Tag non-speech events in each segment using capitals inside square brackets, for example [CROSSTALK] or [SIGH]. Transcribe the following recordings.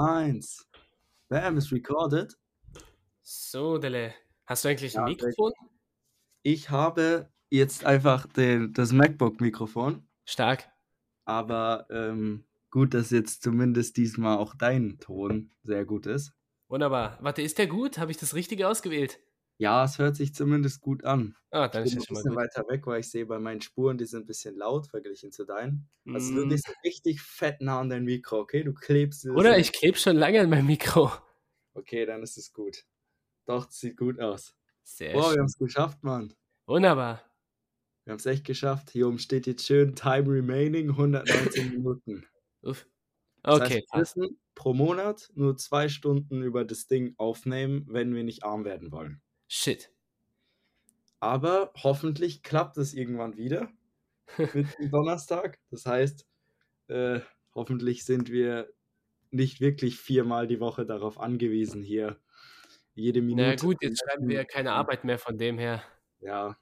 Eins. Bam, ist recorded. So, Dele. Hast du eigentlich ein Ja, Mikrofon? Ich habe jetzt einfach den, das MacBook-Mikrofon, Stark. aber ähm, gut, dass jetzt zumindest diesmal auch dein Ton sehr gut ist. Wunderbar. Warte, ist der gut? Habe ich das Richtige ausgewählt? Ja, es hört sich zumindest gut an. Ah, Ich dann bin ist ein das bisschen weiter weg, weil ich sehe bei meinen Spuren, die sind ein bisschen laut verglichen zu deinen. Also du Mm, bist richtig fett nah an dein Mikro, okay? Du klebst das Oder ich klebe schon lange an meinem Mikro. Okay, dann ist es gut. Doch, es sieht gut aus. Sehr Boah, wir schön. haben es geschafft, Mann. Wunderbar. Wir haben es echt geschafft. Hier oben steht jetzt schön Time Remaining 119 [LAUGHS] Minuten. Uff. Das Okay, heißt, wir müssen pro Monat nur zwei Stunden über das Ding aufnehmen, wenn wir nicht arm werden wollen. Shit. Aber hoffentlich klappt es irgendwann wieder [LAUGHS] mit dem Donnerstag. Das heißt, äh, hoffentlich sind wir nicht wirklich viermal die Woche darauf angewiesen, hier jede Na Minute. gut, zu jetzt schreiben wir ja keine Arbeit mehr von dem her. Ja,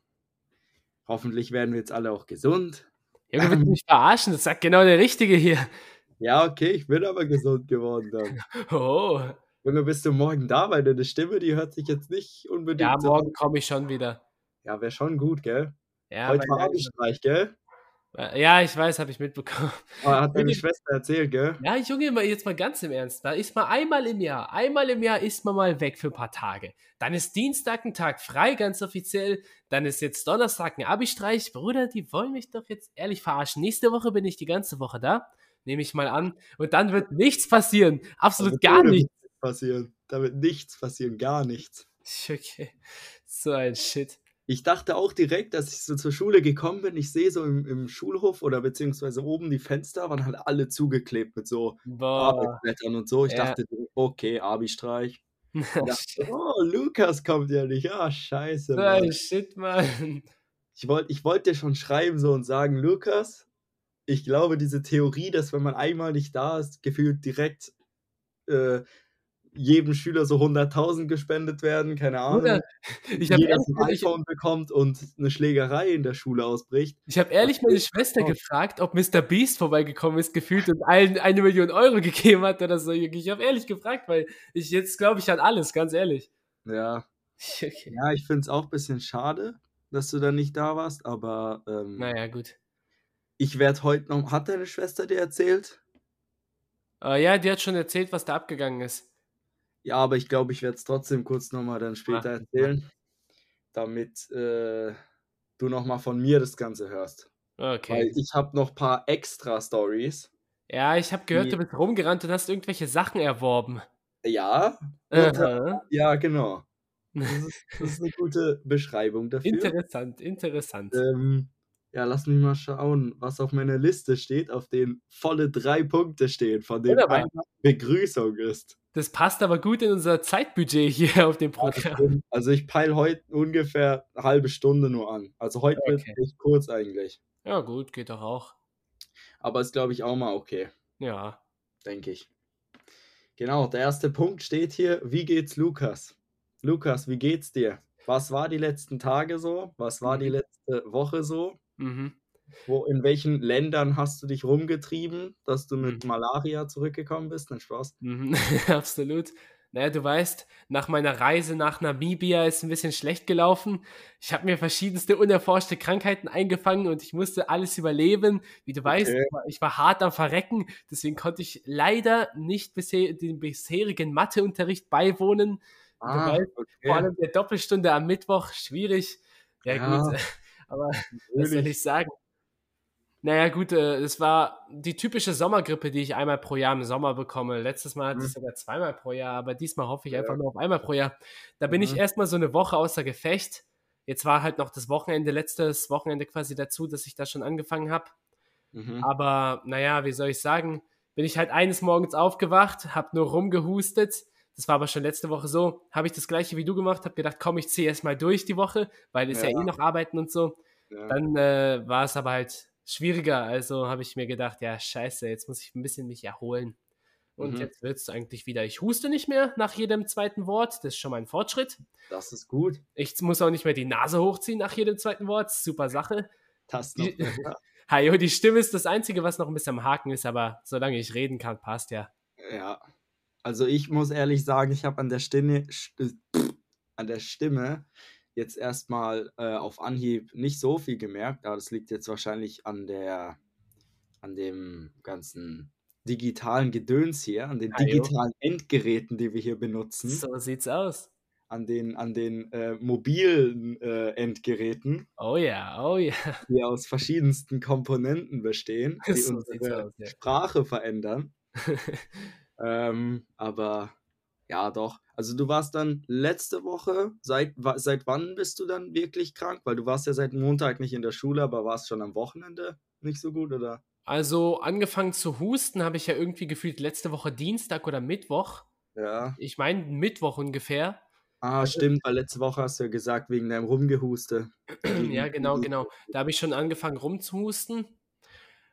hoffentlich werden wir jetzt alle auch gesund. Junge, willst du mich verarschen? Das sagt genau der Richtige hier. Ja, okay, ich bin aber gesund geworden dann. [LAUGHS] Oh. Junge, bist du morgen da? Weil deine Stimme, die hört sich jetzt nicht unbedingt Ja, so morgen komme ich schon wieder. Ja, wäre schon gut, gell? Ja, Heute war Abendstreich, gell? ja, ich weiß, habe ich mitbekommen. Aber hat deine Schwester erzählt, gell? Ja, Junge, jetzt mal ganz im Ernst. Da ist mal einmal im Jahr, einmal im Jahr ist man mal weg für ein paar Tage. Dann ist Dienstag ein Tag frei, ganz offiziell. Dann ist jetzt Donnerstag ein Abi-Streich. Bruder, die wollen mich doch jetzt ehrlich verarschen. Nächste Woche bin ich die ganze Woche da. Nehme ich mal an. Und dann wird nichts passieren. Absolut Also gar nichts. Passieren. Da wird nichts passieren, gar nichts. [LAUGHS] Okay. So ein Shit. Ich dachte auch direkt, dass ich so zur Schule gekommen bin. Ich sehe so im, im Schulhof oder beziehungsweise oben die Fenster waren halt alle zugeklebt mit so. Arbeitsblättern und so. Ich Ja. dachte, okay, Abi-Streich. [LAUGHS] Ich dachte, oh, Lukas kommt ja nicht. Ah, scheiße. so Mann. ein Shit, Mann. Ich wollte ich wollt dir schon schreiben so und sagen, Lukas, ich glaube, diese Theorie, dass wenn man einmal nicht da ist, gefühlt direkt äh, jedem Schüler so 100.000 gespendet werden, keine Ahnung. Bruder, ich habe ein ich, iPhone bekommt und eine Schlägerei in der Schule ausbricht. Ich habe ehrlich meine Schwester Oh. gefragt, ob Mr. Beast vorbeigekommen ist, gefühlt und allen eine Million Euro [LAUGHS] gegeben hat oder so. Ich habe ehrlich gefragt, weil ich jetzt glaube ich an alles, ganz ehrlich. Ja, [LAUGHS] Okay. ja ich finde es auch ein bisschen schade, dass du da nicht da warst, aber ähm, Naja, gut. ich werde heute noch. Hat deine Schwester dir erzählt? Äh, ja, die hat schon erzählt, was da abgegangen ist. Ja, aber ich glaube, ich werde es trotzdem kurz nochmal dann später Mach, erzählen, damit äh, du nochmal von mir das Ganze hörst. Weil Okay. ich habe noch ein paar extra Stories. Ja, ich habe gehört, Die- du bist rumgerannt und hast irgendwelche Sachen erworben. Ja, Aha. ja, genau. Das ist, das ist eine gute Beschreibung dafür. Interessant, interessant. Ähm, ja, lass mich mal schauen, was auf meiner Liste steht, auf denen volle drei Punkte stehen, von denen Wunderbar. einer Begrüßung ist. Das passt aber gut in unser Zeitbudget hier auf dem Ja, Programm. Also ich peile heute ungefähr eine halbe Stunde nur an. Also heute wird Okay. echt kurz eigentlich. Ja, gut, geht doch auch. Aber ist, glaube ich, auch mal okay, Ja. denke ich. Genau, der erste Punkt steht hier. Wie geht's Lukas? Lukas, wie geht's dir? Was war die letzten Tage so? Was war die Mhm. letzte Woche so? Mhm. Wo, in welchen Ländern hast du dich rumgetrieben, dass du mit Mhm. Malaria zurückgekommen bist? Nein, Spaß. Mhm, [LAUGHS] absolut. Naja, du weißt, nach meiner Reise nach Namibia ist ein bisschen schlecht gelaufen. Ich habe mir verschiedenste unerforschte Krankheiten eingefangen und ich musste alles überleben. Wie du weißt, Okay. ich war, ich war hart am Verrecken, deswegen konnte ich leider nicht bisher, dem bisherigen Matheunterricht beiwohnen. Du Ah, weißt, Vor okay. allem der Doppelstunde am Mittwoch, schwierig. Ja, Ja, gut, aber [LAUGHS] [LAUGHS] was soll ich sagen? Naja, gut, äh, es war die typische Sommergrippe, die ich einmal pro Jahr im Sommer bekomme. Letztes Mal hatte ich Mhm. sogar zweimal pro Jahr, aber diesmal hoffe ich einfach Ja. nur auf einmal pro Jahr. Da bin ich Mhm. erstmal so eine Woche außer Gefecht. Jetzt war halt noch das Wochenende, letztes Wochenende quasi dazu, dass ich da schon angefangen habe. Mhm. Aber naja, wie soll ich sagen, bin ich halt eines Morgens aufgewacht, habe nur rumgehustet. Das war aber schon letzte Woche so. Habe ich das gleiche wie du gemacht, habe gedacht, komm, ich ziehe erstmal durch die Woche, weil ist ja, Ja. eh noch arbeiten und so. Ja. Dann äh, war es aber halt schwieriger. Also habe ich mir gedacht, ja, scheiße, jetzt muss ich ein bisschen mich erholen. Und Mhm. jetzt wird es eigentlich wieder. Ich huste nicht mehr nach jedem zweiten Wort. Das ist schon mal ein Fortschritt. Das ist gut. Ich muss auch nicht mehr die Nase hochziehen nach jedem zweiten Wort. Super Sache. Das noch Die-. Hajo, [LAUGHS] die Stimme ist das Einzige, was noch ein bisschen am Haken ist, aber solange ich reden kann, passt ja. Ja. Also ich muss ehrlich sagen, ich habe an der Stimme, an der Stimme jetzt erstmal äh, auf Anhieb nicht so viel gemerkt, aber das liegt jetzt wahrscheinlich an der, an dem ganzen digitalen Gedöns hier, an den Ah, jo. digitalen Endgeräten, die wir hier benutzen, So sieht's aus. an den, an den äh, mobilen äh, Endgeräten, Oh ja, oh ja. die aus verschiedensten Komponenten bestehen, [LAUGHS] die So unsere aus, ja. Sprache verändern. [LAUGHS] Ähm, aber ja, doch. Also du warst dann letzte Woche, seit, seit wann bist du dann wirklich krank? Weil du warst ja seit Montag nicht in der Schule, aber warst schon am Wochenende nicht so gut, oder? Also angefangen zu husten habe ich ja irgendwie gefühlt letzte Woche Dienstag oder Mittwoch. Ja. Ich meine Mittwoch ungefähr. Ah, stimmt, weil letzte Woche hast du ja gesagt, wegen deinem Rumgehuste. [CLEARS THROAT] Ja, genau, genau. Da habe ich schon angefangen rumzuhusten.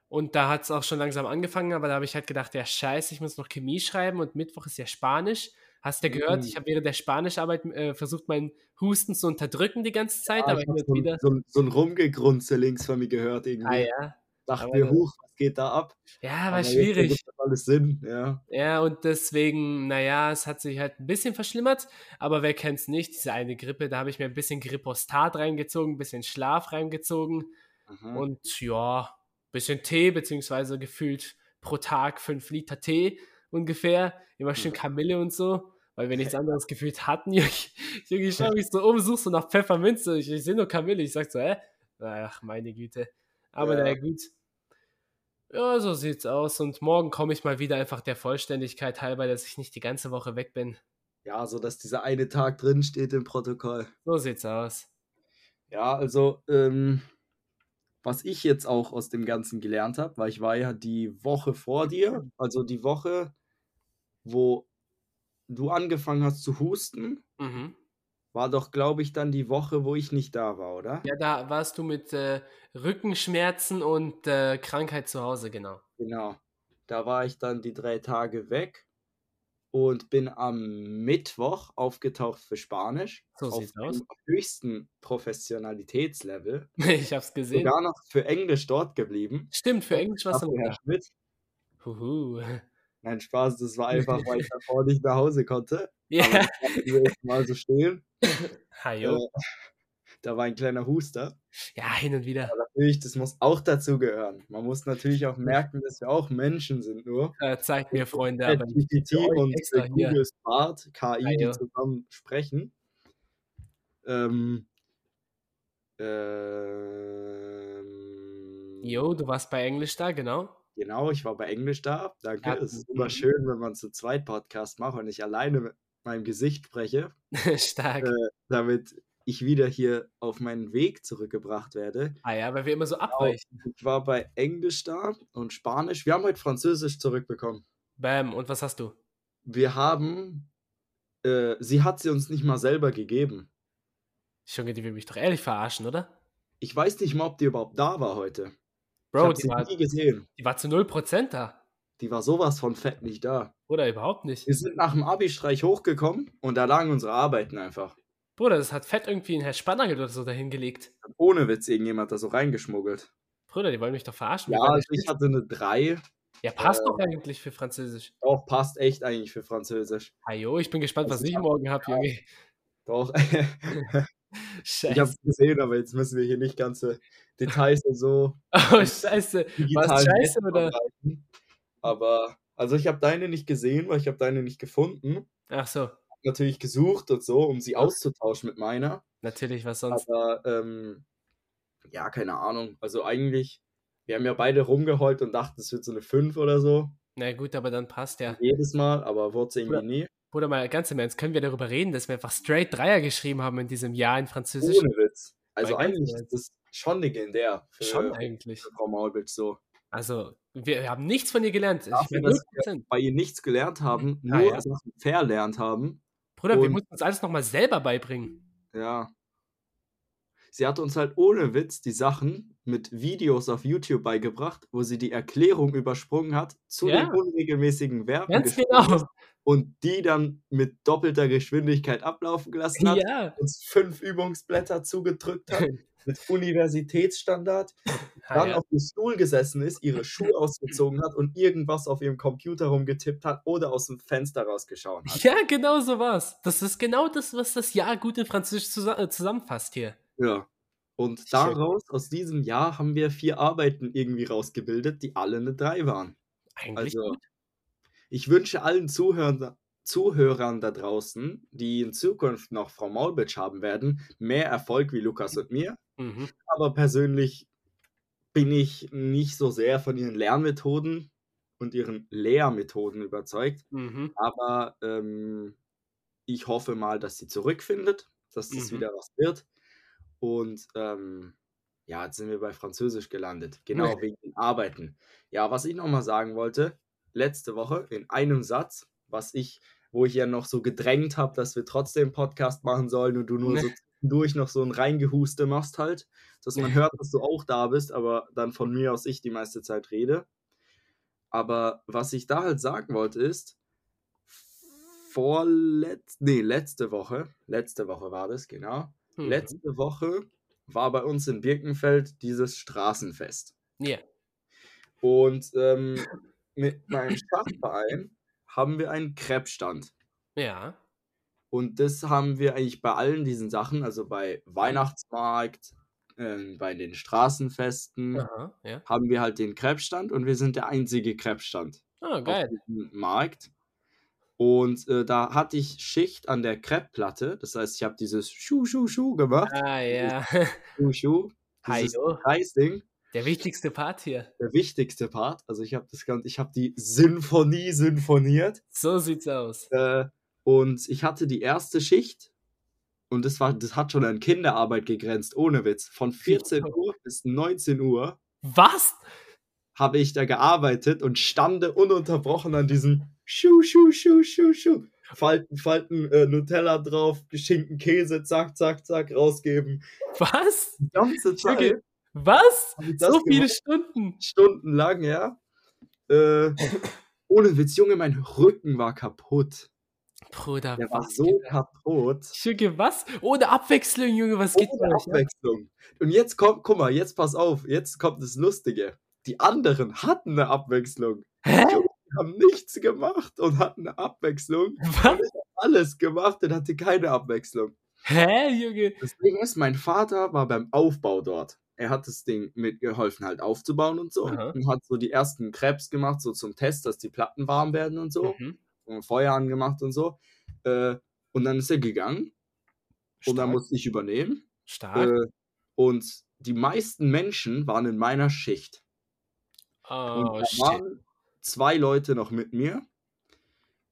Und da hat es auch schon langsam angefangen, aber da habe ich halt gedacht, ja, scheiße, ich muss noch Chemie schreiben und Mittwoch ist ja Spanisch. Hast du ja gehört, Mhm. ich habe während der Spanischarbeit äh, versucht, meinen Husten zu unterdrücken die ganze Zeit, Ah, aber ich hin hab und so, ein- wieder. so, so ein Rumgegrunze links von mir gehört irgendwie. Ah ja. Dachte aber mir, huch, was geht da ab? Ja, Aber war jetzt schwierig. das alles Sinn, ja. Ja, und deswegen, naja, es hat sich halt ein bisschen verschlimmert, aber wer kennt's nicht, diese eine Grippe, da habe ich mir ein bisschen Grippostat reingezogen, ein bisschen Schlaf reingezogen Aha. und ja, ein bisschen Tee, beziehungsweise gefühlt pro Tag fünf Liter Tee ungefähr, immer schön Mhm. Kamille und so, weil wir nichts anderes gefühlt hatten. Junge, ich [LAUGHS] schaue mich so um, suchst du nach Pfefferminze, ich, ich sehe nur Kamille, ich sag so, hä? Ach, meine Güte. Aber Ja. naja, gut. Ja, so sieht's aus. Und morgen komme ich mal wieder einfach der Vollständigkeit halber, dass ich nicht die ganze Woche weg bin. Ja, so dass dieser eine Tag drin steht im Protokoll. So sieht's aus. Ja, also, ähm, was ich jetzt auch aus dem Ganzen gelernt habe, weil ich war ja die Woche vor dir, also die Woche, wo du angefangen hast zu husten, Mhm. war doch, glaube ich, dann die Woche, wo ich nicht da war, oder? Ja, da warst du mit äh, Rückenschmerzen und äh, Krankheit zu Hause, genau. Genau. Da war ich dann die drei Tage weg und bin am Mittwoch aufgetaucht für Spanisch. So auf sieht's aus. höchsten Professionalitätslevel. Ich hab's gesehen. Sogar noch für Englisch dort geblieben. Stimmt, für Englisch warst du Dafür noch Herr. Schmidt. Huhu. Nein, Spaß, das war einfach, weil ich [LAUGHS] davor nicht nach Hause konnte. Ja. Jetzt mal so stehen. Hajo. Äh, da war ein kleiner Huster. Ja, hin und wieder. Aber natürlich, das muss auch dazu gehören. Man muss natürlich auch merken, dass wir auch Menschen sind nur. Äh, zeigt mir, Freunde, aber euch und. Google Smart, KI, die zusammen sprechen. Ähm, ähm, Jo, du warst bei Englisch da, genau. Genau, ich war bei Englisch da. Danke. Ja, es ist mhm. immer schön, wenn man zu zweit Podcast macht und ich alleine mit meinem Gesicht spreche, [LAUGHS] Stark. äh, damit ich wieder hier auf meinen Weg zurückgebracht werde. Ah ja, weil wir immer so Genau, abweichen. ich war bei Englisch da und Spanisch. Wir haben heute Französisch zurückbekommen. Bam, und was hast du? Wir haben, äh, sie hat sie uns nicht mal selber gegeben. Junge, die will mich doch ehrlich verarschen, oder? Ich weiß nicht mal, ob die überhaupt da war heute. Bro, die war, nie gesehen. die war zu 0% da. Die war sowas von fett nicht da. Oder überhaupt nicht. Wir sind nach dem Abi-Streich hochgekommen und da lagen unsere Arbeiten einfach. Bruder, das hat fett irgendwie ein Herr Spannergel oder so dahingelegt. Ohne Witz irgendjemand da so reingeschmuggelt. Bruder, die wollen mich doch verarschen. Ja, also das? ich hatte eine 3. ja passt äh, doch eigentlich für Französisch. Auch passt echt eigentlich für Französisch. Ajo, ich bin gespannt, was Also ich morgen habe, Junge. Doch. [LAUGHS] [LAUGHS] [LAUGHS] ich habe Scheiße. es gesehen, aber jetzt müssen wir hier nicht ganze Details und so [LAUGHS] Oh, scheiße. digital scheiße, oder? Aber, also ich habe deine nicht gesehen, weil ich habe deine nicht gefunden. Ach so, Hab natürlich gesucht und so, um sie auszutauschen mit meiner. natürlich, was sonst. Aber, ähm, ja, keine Ahnung. Also eigentlich, wir haben ja beide rumgeheult und dachten, es wird so eine 5 oder so. Na gut, aber dann passt ja. Jedes Mal, aber wurde es irgendwie nie. Bruder, mal ganz im Ernst, können wir darüber reden, dass wir einfach straight Dreier geschrieben haben in diesem Jahr in Französisch? Ohne Witz. Also ganz eigentlich ist das schon legendär für, Schon eigentlich. Frau Maulbitsch so. Also, wir haben nichts von ihr gelernt. Ich Dafür, meine, dass 0%. Bei ihr nichts gelernt haben, nur ja. Sachen verlernt haben. Bruder, wir mussten uns alles nochmal selber beibringen. Ja. Sie hat uns halt ohne Witz die Sachen mit Videos auf YouTube beigebracht, wo sie die Erklärung übersprungen hat, zu Ja. den unregelmäßigen Verben Ganz genau. ist und die dann mit doppelter Geschwindigkeit ablaufen gelassen hat, Ja. uns fünf Übungsblätter zugedrückt hat [LAUGHS] mit Universitätsstandard. Ah, dann ja. auf dem Stuhl gesessen ist, ihre Schuhe [LAUGHS] ausgezogen hat und irgendwas auf ihrem Computer rumgetippt hat oder aus dem Fenster rausgeschaut hat. Ja, genau so war's. Das ist genau das, was das Jahr gut in Französisch zusa äh, zusammenfasst hier. Ja. Und Schön. daraus, aus diesem Jahr, haben wir vier Arbeiten irgendwie rausgebildet, die alle eine 3 waren. Eigentlich Also, gut. Ich wünsche allen Zuhörern, Zuhörern da draußen, die in Zukunft noch Frau Maulbitsch haben werden, mehr Erfolg wie Lukas und mir. Mhm. Aber persönlich bin ich nicht so sehr von ihren Lernmethoden und ihren Lehrmethoden überzeugt. Mhm. Aber ähm, ich hoffe mal, dass sie zurückfindet, dass das Mhm. wieder was wird. Und ähm, ja, jetzt sind wir bei Französisch gelandet. Genau, wegen den Arbeiten. Ja, was ich nochmal sagen wollte, letzte Woche in einem Satz, was ich, wo ich ja noch so gedrängt habe, dass wir trotzdem Podcast machen sollen und du nur so zwischendurch noch so ein Reingehuste machst halt, dass man hört, dass du auch da bist, aber dann von mir aus ich die meiste Zeit rede. Aber was ich da halt sagen wollte ist, vorletz, nee, letzte Woche, letzte Woche war das, genau. Mhm. Letzte Woche war bei uns in Birkenfeld dieses Straßenfest. Ja. Und ähm, mit meinem Schachverein haben wir einen Krebsstand. Ja. Und das haben wir eigentlich bei allen diesen Sachen, also bei Weihnachtsmarkt, ähm, bei den Straßenfesten, Aha, ja. haben wir halt den Krebsstand und wir sind der einzige Krebsstand Ah, auf geil. diesem Markt. Und äh, da hatte ich Schicht an der Kreppplatte. Das heißt, ich habe dieses Schuh, Schuh, Schuh gemacht. Ah, ja. Schuh, Schuh. [LAUGHS] Dieses Hallo. Der wichtigste Part hier. Der wichtigste Part. Also ich habe das Ganze, ich habe die Sinfonie sinfoniert. So sieht's aus. Äh, und ich hatte die erste Schicht. Und das war, das hat schon an Kinderarbeit gegrenzt, ohne Witz. Von 14 Uhr bis 19 Uhr Was? habe ich da gearbeitet und stande ununterbrochen an diesem Schuh, Schuh, Schuh, Schuh, Schuh. Falten, Falten, äh, Nutella drauf, Schinken, Käse, zack, zack, zack, rausgeben. Was? Die ganze Zeit. Junge, Was? ich So viele gemacht. Stunden. Stundenlang, ja. Äh, ohne Witz, Junge, mein Rücken war kaputt. Bruder, Der war so geht- kaputt. Junge, was? Ohne Abwechslung, Junge, was geht Ohne euch? ab? Abwechslung. Und jetzt kommt, guck mal, jetzt pass auf, jetzt kommt das Lustige. Die anderen hatten eine Abwechslung. Hä? Die haben nichts gemacht und hatten eine Abwechslung. Was? Alles gemacht und hatte keine Abwechslung. Hä, Junge? Das Ding ist, mein Vater war beim Aufbau dort. Er hat das Ding mitgeholfen, halt aufzubauen und so. Aha. Und hat so die ersten Krebs gemacht, so zum Test, dass die Platten warm werden und so. Mhm. Und Feuer angemacht und so. Äh, und dann ist er gegangen. Und dann Stark. musste ich übernehmen. Stark. Äh, und die meisten Menschen waren in meiner Schicht. Und oh, da shit. waren zwei Leute noch mit mir.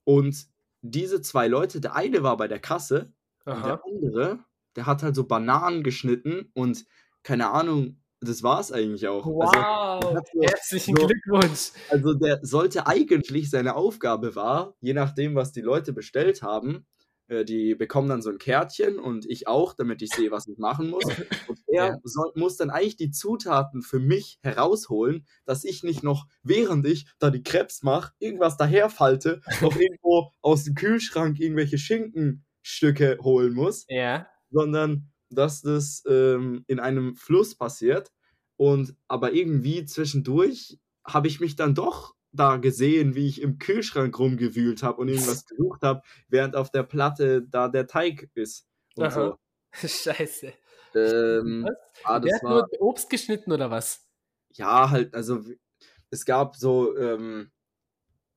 Und diese zwei Leute, der eine war bei der Kasse und der andere, der hat halt so Bananen geschnitten und keine Ahnung, das war es eigentlich auch. Also, Wow. hat so- Herzlichen so- Glückwunsch. also der sollte eigentlich, seine Aufgabe war, je nachdem, was die Leute bestellt haben, äh, die bekommen dann so ein Kärtchen und ich auch, damit ich sehe, was ich machen muss. [LAUGHS] Und er Ja. soll, muss dann eigentlich die Zutaten für mich herausholen, dass ich nicht noch, während ich da die Krebs mache, irgendwas daherfalte, [LAUGHS] noch irgendwo aus dem Kühlschrank irgendwelche Schinkenstücke holen muss Ja. sondern dass das ähm, in einem Fluss passiert. Und aber irgendwie zwischendurch habe ich mich dann doch da gesehen, wie ich im Kühlschrank rumgewühlt habe und irgendwas [LAUGHS] gesucht habe, während auf der Platte da der Teig ist. Und Aha. [LAUGHS] Scheiße. so. Ähm, Was? ah, Der hat war, nur Obst geschnitten oder was? ja, halt, also es gab so, ähm,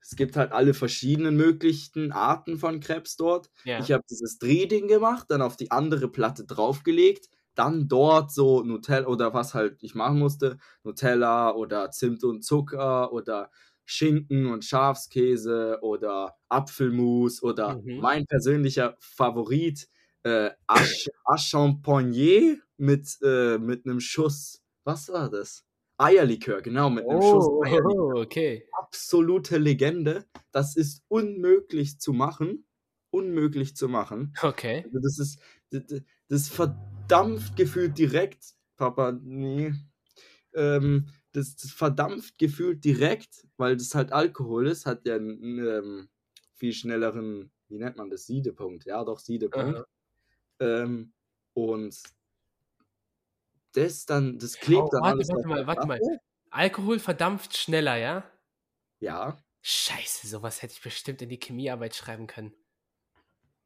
es gibt halt alle verschiedenen möglichen Arten von Krebs dort. Ja. Ich habe dieses Drehding gemacht, dann auf die andere Platte draufgelegt, dann dort so Nutella oder was halt ich machen musste, Nutella oder Zimt und Zucker oder Schinken und Schafskäse oder Apfelmus oder Mhm. mein persönlicher Favorit, äh, Asch, mit, äh, mit einem Schuss, was war das? Eierlikör, genau, mit einem Schuss Oh, Eierlikör oh, okay. absolute Legende. Das ist unmöglich zu machen. Unmöglich zu machen. Okay. Also das ist, das, das verdampft gefühlt direkt, Papa, nee. Ähm, das, das verdampft gefühlt direkt, weil das halt Alkohol ist, hat ja einen ähm, viel schnelleren, wie nennt man das, Siedepunkt. Ja, doch, Siedepunkt. Aha. Ähm, und das dann, das klebt Oh, dann warte, alles warte mal, warte mal. Alkohol verdampft schneller, ja? Ja, Scheiße, sowas hätte ich bestimmt in die Chemiearbeit schreiben können.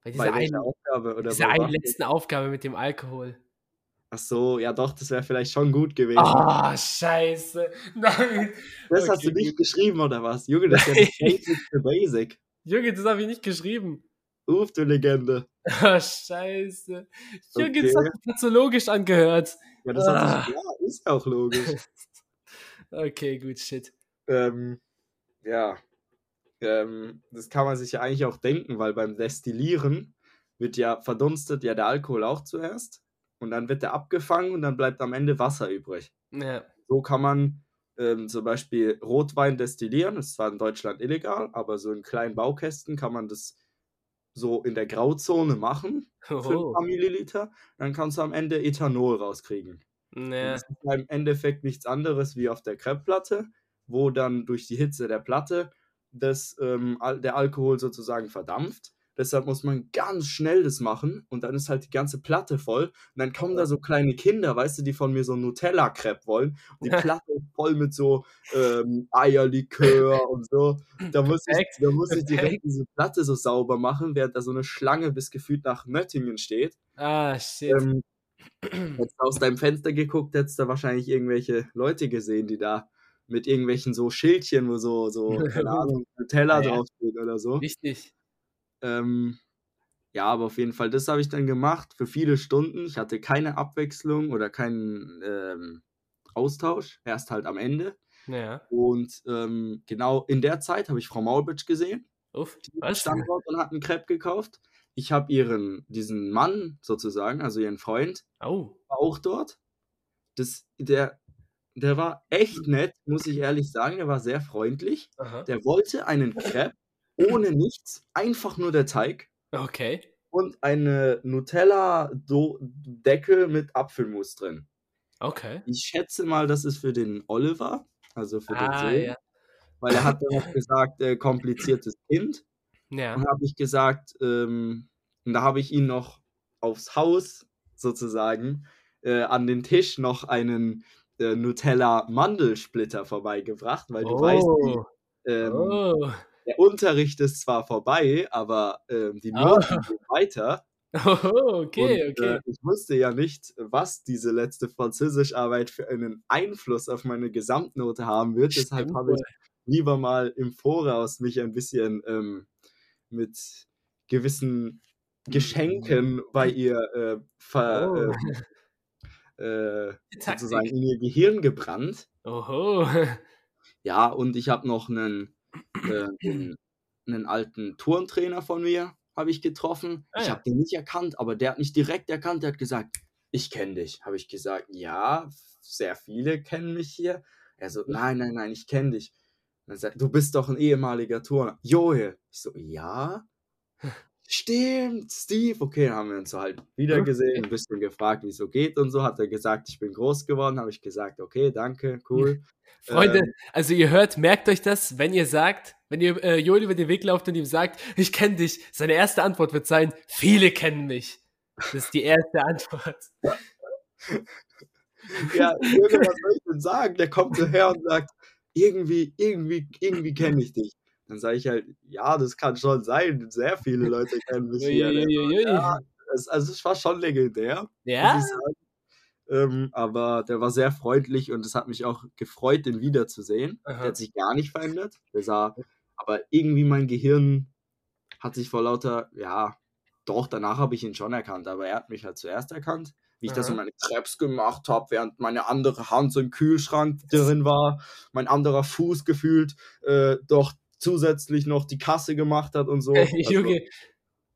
Bei bei dieser welcher einen, Aufgabe oder dieser bei einen letzten Aufgabe mit dem Alkohol. Ach so, ja doch, das wäre vielleicht schon gut gewesen. Ah, scheiße. [LAUGHS] Nein. das hast du okay, nicht geschrieben, oder was? Junge, das ist ja das Basic Basic. Junge, das habe ich nicht geschrieben. Uff, du Legende. [LAUGHS] Ah, scheiße. Junge, das Okay. hat sich pathologisch angehört. Ja, das Ah. sich, ja, ist ja auch logisch. [LAUGHS] Okay, gut, shit. ähm, ja, ähm, das kann man sich ja eigentlich auch denken, weil beim Destillieren wird ja verdunstet ja der Alkohol auch zuerst und dann wird er abgefangen und dann bleibt am Ende Wasser übrig. Ja. So kann man ähm, zum Beispiel Rotwein destillieren. Das ist zwar in Deutschland illegal, aber so in kleinen Baukästen kann man das so in der Grauzone machen für ein Oh. paar Milliliter. Dann kannst du am Ende Ethanol rauskriegen. Ja. das ist ja im Endeffekt nichts anderes wie auf der Crepe-Platte, wo dann durch die Hitze der Platte das, ähm, der Alkohol sozusagen verdampft. Deshalb muss man ganz schnell das machen und dann ist halt die ganze Platte voll. Und dann kommen da so kleine Kinder, weißt du, die von mir so Nutella-Crepe wollen. Und die Platte ist voll mit so ähm, Eierlikör [LAUGHS] und so. Da muss, ich, da muss ich direkt diese Platte so sauber machen, während da so eine Schlange bis gefühlt nach Möttingen steht. Ah, shit. Ähm, [CLEARS THROAT] Hättest du aus deinem Fenster geguckt, hättest du wahrscheinlich irgendwelche Leute gesehen, die da mit irgendwelchen so Schildchen, wo so, so [LAUGHS] keine Ahnung, Nutella Ja, draufsteht oder so. Wichtig. Ähm, ja, aber auf jeden Fall, das habe ich dann gemacht für viele Stunden. Ich hatte keine Abwechslung oder keinen ähm, Austausch, erst halt am Ende. Ja. Und ähm, genau in der Zeit habe ich Frau Maulbitsch gesehen. Uff. Die Was? stand dort und hat einen Crepe gekauft. Ich habe ihren, diesen Mann sozusagen, also ihren Freund, Oh. auch dort. Das, der, der war echt nett, muss ich ehrlich sagen. Der war sehr freundlich. Aha. Der wollte einen Crepe ohne nichts, einfach nur der Teig Okay. und eine Nutella-Deckel mit Apfelmus drin. Okay. Ich schätze mal, das ist für den Oliver, also für den Ah, Sohn, ja. weil er hat dann noch gesagt, äh, kompliziertes Kind. Ja. Dann habe ich gesagt, ähm, und da habe ich ihn noch aufs Haus sozusagen äh, an den Tisch noch einen äh, Nutella-Mandelsplitter vorbeigebracht, weil du weißt, die, Oh. ähm, Oh. Der Unterricht ist zwar vorbei, aber ähm, die Ah. Noten gehen weiter. Oh, [LAUGHS] okay, und okay. äh, ich wusste ja nicht, was diese letzte Französischarbeit für einen Einfluss auf meine Gesamtnote haben wird. Deshalb Stimmt habe ich lieber mal im Voraus mich ein bisschen ähm, mit gewissen Geschenken bei ihr äh, ver, Oh. äh, [LAUGHS] Taktik. sozusagen in ihr Gehirn gebrannt. Oho. [LAUGHS] Ja, und ich habe noch einen, äh, einen, einen alten Turntrainer von mir, habe ich getroffen. Ah, ich ja. habe den nicht erkannt, aber der hat mich direkt erkannt. Der hat gesagt, ich kenne dich. Habe ich gesagt, ja, sehr viele kennen mich hier. Er so, nein, nein, nein, ich kenne dich. Dann sagt, du bist doch ein ehemaliger Turner. Joel. Ich so, ja. [LAUGHS] Stimmt, Steve. Okay, haben wir uns halt wieder gesehen, ein bisschen gefragt, wie es so geht und so. Hat er gesagt, ich bin groß geworden. Habe ich gesagt, okay, danke, cool. Freunde, Ähm, also ihr hört, merkt euch das, wenn ihr sagt, wenn ihr äh, Joel über den Weg lauft und ihm sagt, ich kenne dich, seine erste Antwort wird sein, viele kennen mich. Das ist die erste Antwort. [LAUGHS] Ja, Junge, was soll ich denn sagen? Der kommt so her und sagt, irgendwie, irgendwie, irgendwie kenne ich dich. Dann sage ich halt, ja, das kann schon sein. Sehr viele Leute kennen mich hier. Uiuiui. Ja, es, also es war schon legendär, Ja? Ähm, aber der war sehr freundlich und es hat mich auch gefreut, den wiederzusehen. Aha. Der hat sich gar nicht verändert. Der sah, aber irgendwie mein Gehirn hat sich vor lauter, ja, doch, danach habe ich ihn schon erkannt, aber er hat mich halt zuerst erkannt, wie ich da so Aha. meine Krebs gemacht habe, während meine andere Hand so im Kühlschrank drin war, mein anderer Fuß gefühlt äh, doch zusätzlich noch die Kasse gemacht hat und so. [LAUGHS] Also,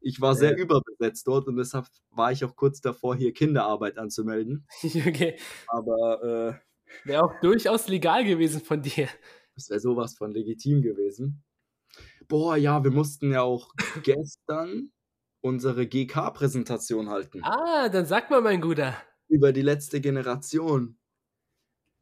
ich war sehr überbesetzt dort und deshalb war ich auch kurz davor, hier Kinderarbeit anzumelden. [LAUGHS] Junge, Aber äh, wäre auch durchaus legal gewesen von dir. es wäre sowas von legitim gewesen. Boah, ja, wir mussten ja auch [LAUGHS] gestern unsere GK-Präsentation halten Ah, dann sag mal, mein Guter. über die letzte Generation.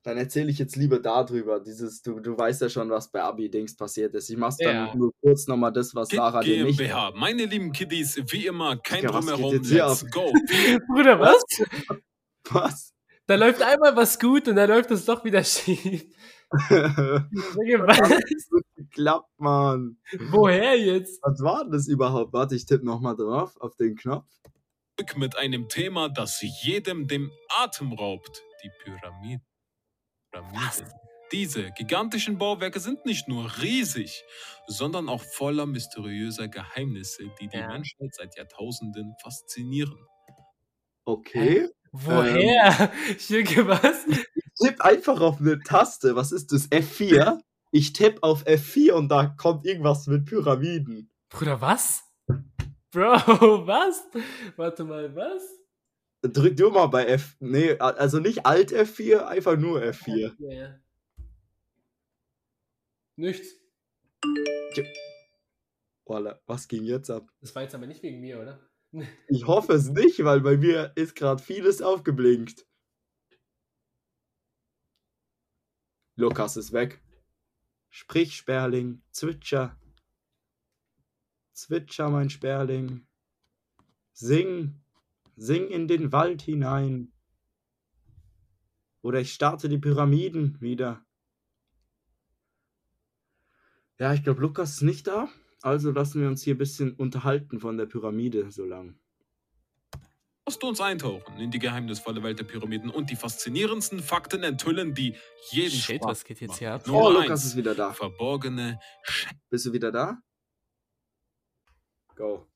Dann erzähle ich jetzt lieber darüber. Dieses, du, du weißt ja schon, was bei Abi-Dings passiert ist. Ich mach's dann Ja. nur kurz nochmal das, was Kid Sarah dir nicht. GmbH. Meine lieben Kiddies, wie immer, kein geht Drumherum. Let's go. [LAUGHS] Bruder, was? Was? Da läuft einmal was gut und dann läuft es doch wieder schief. [LAUGHS] Was? geklappt, Mann. Woher jetzt? Was war das überhaupt? Warte, ich tippe nochmal drauf auf den Knopf. zurück mit einem Thema, das jedem dem Atem raubt. Die Pyramiden. Pyramiden. Diese gigantischen Bauwerke sind nicht nur riesig, sondern auch voller mysteriöser Geheimnisse, die die Ja. Menschheit seit Jahrtausenden faszinieren. Okay. Woher? [LAUGHS] Was? Ich tippe einfach auf eine Taste. Was ist das? F4? Ich tippe auf F4 und da kommt irgendwas mit Pyramiden. Bruder, was? Bro, [LAUGHS] was? Warte mal, was? Drück du mal bei F. Nee, also nicht Alt F4, einfach nur F4. Ja, ja. Nichts. Voila, was ging jetzt ab? Das war jetzt aber nicht wegen mir, oder? [LAUGHS] Ich hoffe es nicht, weil bei mir ist gerade vieles aufgeblinkt. Lukas ist weg. Sprich, Sperling, zwitscher. Zwitscher, mein Sperling. Sing, sing in den Wald hinein. Oder ich starte die Pyramiden wieder. Ja, ich glaube, Lukas ist nicht da. Also lassen wir uns hier ein bisschen unterhalten von der Pyramide so lang. Lasst uns eintauchen in die geheimnisvolle Welt der Pyramiden und die faszinierendsten Fakten enthüllen, die jeden Shit, Spaß was geht jetzt hier ab? Oh, Lukas eins, ist wieder da. verborgene Schätze. Bist du wieder da? Go.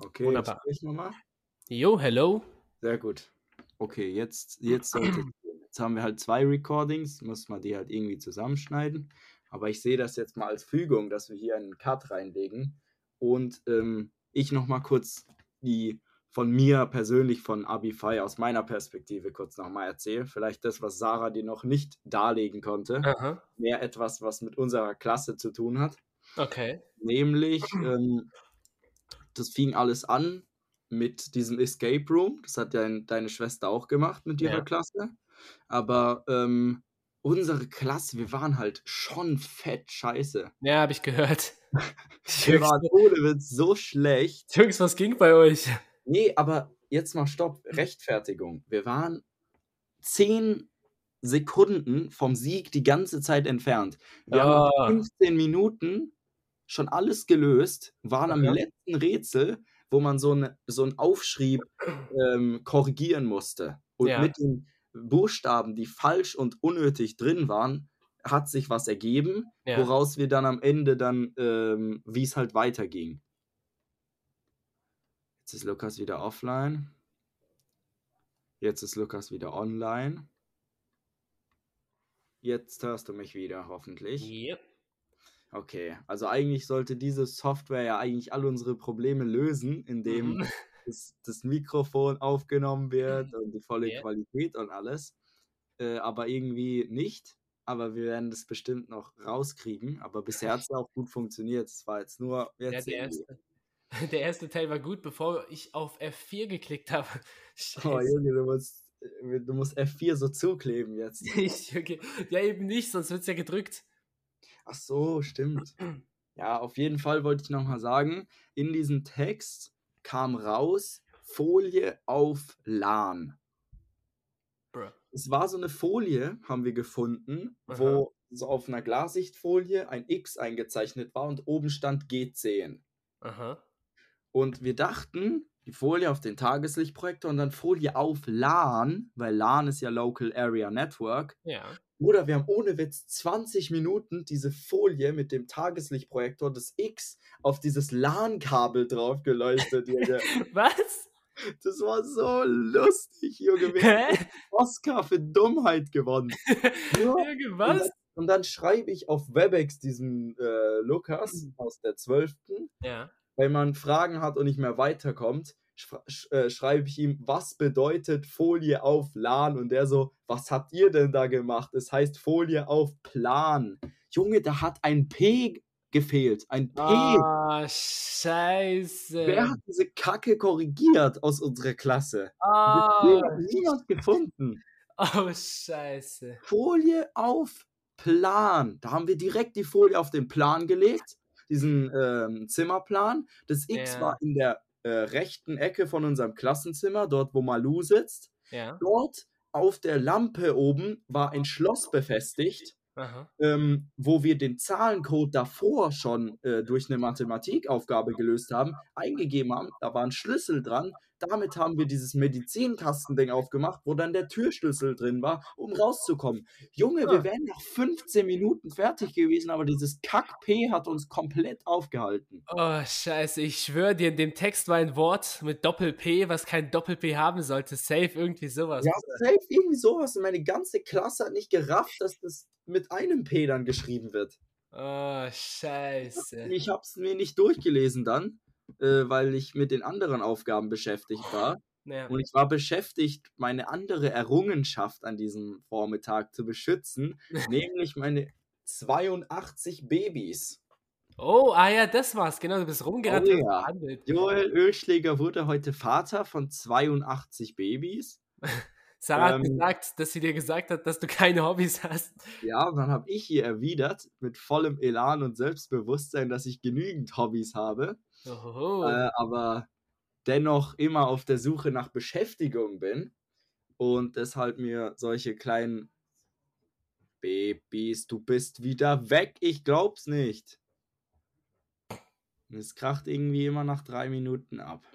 Okay, Wunderbar. jetzt sprich nochmal. Jo, hello. Sehr gut. Okay, jetzt, jetzt. Jetzt haben wir halt zwei Recordings, muss man die halt irgendwie zusammenschneiden. Aber ich sehe das jetzt mal als Fügung, dass wir hier einen Cut reinlegen. Und ähm, ich nochmal kurz die von mir persönlich von Abify aus meiner Perspektive kurz nochmal erzähle. Vielleicht das, was Sarah dir noch nicht darlegen konnte. Aha. Mehr etwas, was mit unserer Klasse zu tun hat. Okay. Nämlich, ähm, das fing alles an mit diesem Escape Room. Das hat ja deine Schwester auch gemacht mit ihrer Ja. Klasse. Aber ähm, unsere Klasse, wir waren halt schon fett scheiße. Ja, habe ich gehört. [LAUGHS] Wir waren ohne Witz so schlecht. Jungs, was ging bei euch? Nee, aber jetzt mal Stopp. Rechtfertigung. Wir waren zehn Sekunden vom Sieg die ganze Zeit entfernt. Wir haben Ah. 15 Minuten schon alles gelöst, waren am letzten Rätsel, wo man so, eine, so einen Aufschrieb ähm, korrigieren musste. Und Ja. mit den Buchstaben, die falsch und unnötig drin waren, hat sich was ergeben, Ja. woraus wir dann am Ende dann, ähm, wie es halt weiterging. Jetzt ist Lukas wieder offline. Jetzt ist Lukas wieder online. Jetzt hörst du mich wieder, hoffentlich. Yep. Okay, also eigentlich sollte diese Software ja eigentlich all unsere Probleme lösen, indem Mhm. das, das Mikrofon aufgenommen wird [LAUGHS] und die volle Ja. Qualität und alles. Äh, aber irgendwie nicht. Aber wir werden das bestimmt noch rauskriegen. Aber bisher hat es auch gut funktioniert. Es war jetzt nur Ja, jetzt der irgendwie- erste, [LAUGHS] der erste Teil war gut, bevor ich auf F4 geklickt habe. [LAUGHS] Oh, Scheiße. Junge, du musst, äh, du musst F4 so zukleben jetzt. Ich, okay. Ja, eben nicht, sonst wird es ja gedrückt. Ach so, stimmt. Ja, auf jeden Fall wollte ich nochmal sagen, in diesem Text kam raus Folie auf LAN. Bruh. Es war so eine Folie, haben wir gefunden, Aha. wo so auf einer Glassichtfolie ein X eingezeichnet war und oben stand G10. Aha. Und wir dachten, die Folie auf den Tageslichtprojektor und dann Folie auf LAN, weil LAN ist ja Local Area Network. Ja. Oder wir haben ohne Witz 20 Minuten diese Folie mit dem Tageslichtprojektor des X auf dieses LAN-Kabel drauf geleuchtet, Junge. [LAUGHS] Was? Das war so lustig, Junge. Wir haben Hä? Oscar für Dummheit gewonnen. [LAUGHS] Junge, was? Und dann schreibe ich auf Webex diesem äh, Lukas aus der 12. Ja. wenn man Fragen hat und nicht mehr weiterkommt, schreibe ich ihm, was bedeutet Folie auf LAN? Und der so, was habt ihr denn da gemacht? Es heißt Folie auf Plan. Junge, da hat ein P gefehlt. Ein P. Ah, scheiße. Wer hat diese Kacke korrigiert aus unserer Klasse? Ah, Den hat niemand gefunden. [LAUGHS] oh, scheiße. Folie auf Plan. Da haben wir direkt die Folie auf den Plan gelegt, diesen ähm, Zimmerplan. Das X Ja. war in der äh, rechten Ecke von unserem Klassenzimmer, dort wo Malu sitzt. Ja. Dort auf der Lampe oben war ein Schloss befestigt, ähm, wo wir den Zahlencode davor schon äh, durch eine Mathematikaufgabe gelöst haben, eingegeben haben. Da war ein Schlüssel dran. Damit haben wir dieses Medizinkastending aufgemacht, wo dann der Türschlüssel drin war, um rauszukommen. Junge, Ah. wir wären nach 15 Minuten fertig gewesen, aber dieses Kack-P hat uns komplett aufgehalten. Oh, scheiße, ich schwöre dir, in dem Text war ein Wort mit Doppel-P, was kein Doppel-P haben sollte. Safe, irgendwie sowas. Ja, safe, irgendwie sowas. Und meine ganze Klasse hat nicht gerafft, dass das mit einem P dann geschrieben wird. Oh, scheiße. Ich habe es mir nicht durchgelesen dann, äh, weil ich mit den anderen Aufgaben beschäftigt war. Ja. Und ich war beschäftigt, meine andere Errungenschaft an diesem Vormittag zu beschützen, [LAUGHS] nämlich meine 82 Babys. Oh, ah ja, das war's. Genau, du bist rumgerannt Oh ja. Joel Ölschläger wurde heute Vater von 82 Babys. [LAUGHS] Sarah hat Ähm. gesagt, dass sie dir gesagt hat, dass du keine Hobbys hast. Ja, und dann habe ich ihr erwidert, mit vollem Elan und Selbstbewusstsein, dass ich genügend Hobbys habe. Äh, aber dennoch immer auf der Suche nach Beschäftigung bin und deshalb mir solche kleinen Babys, du bist wieder weg, ich glaub's nicht. Und Es kracht irgendwie immer nach drei Minuten ab.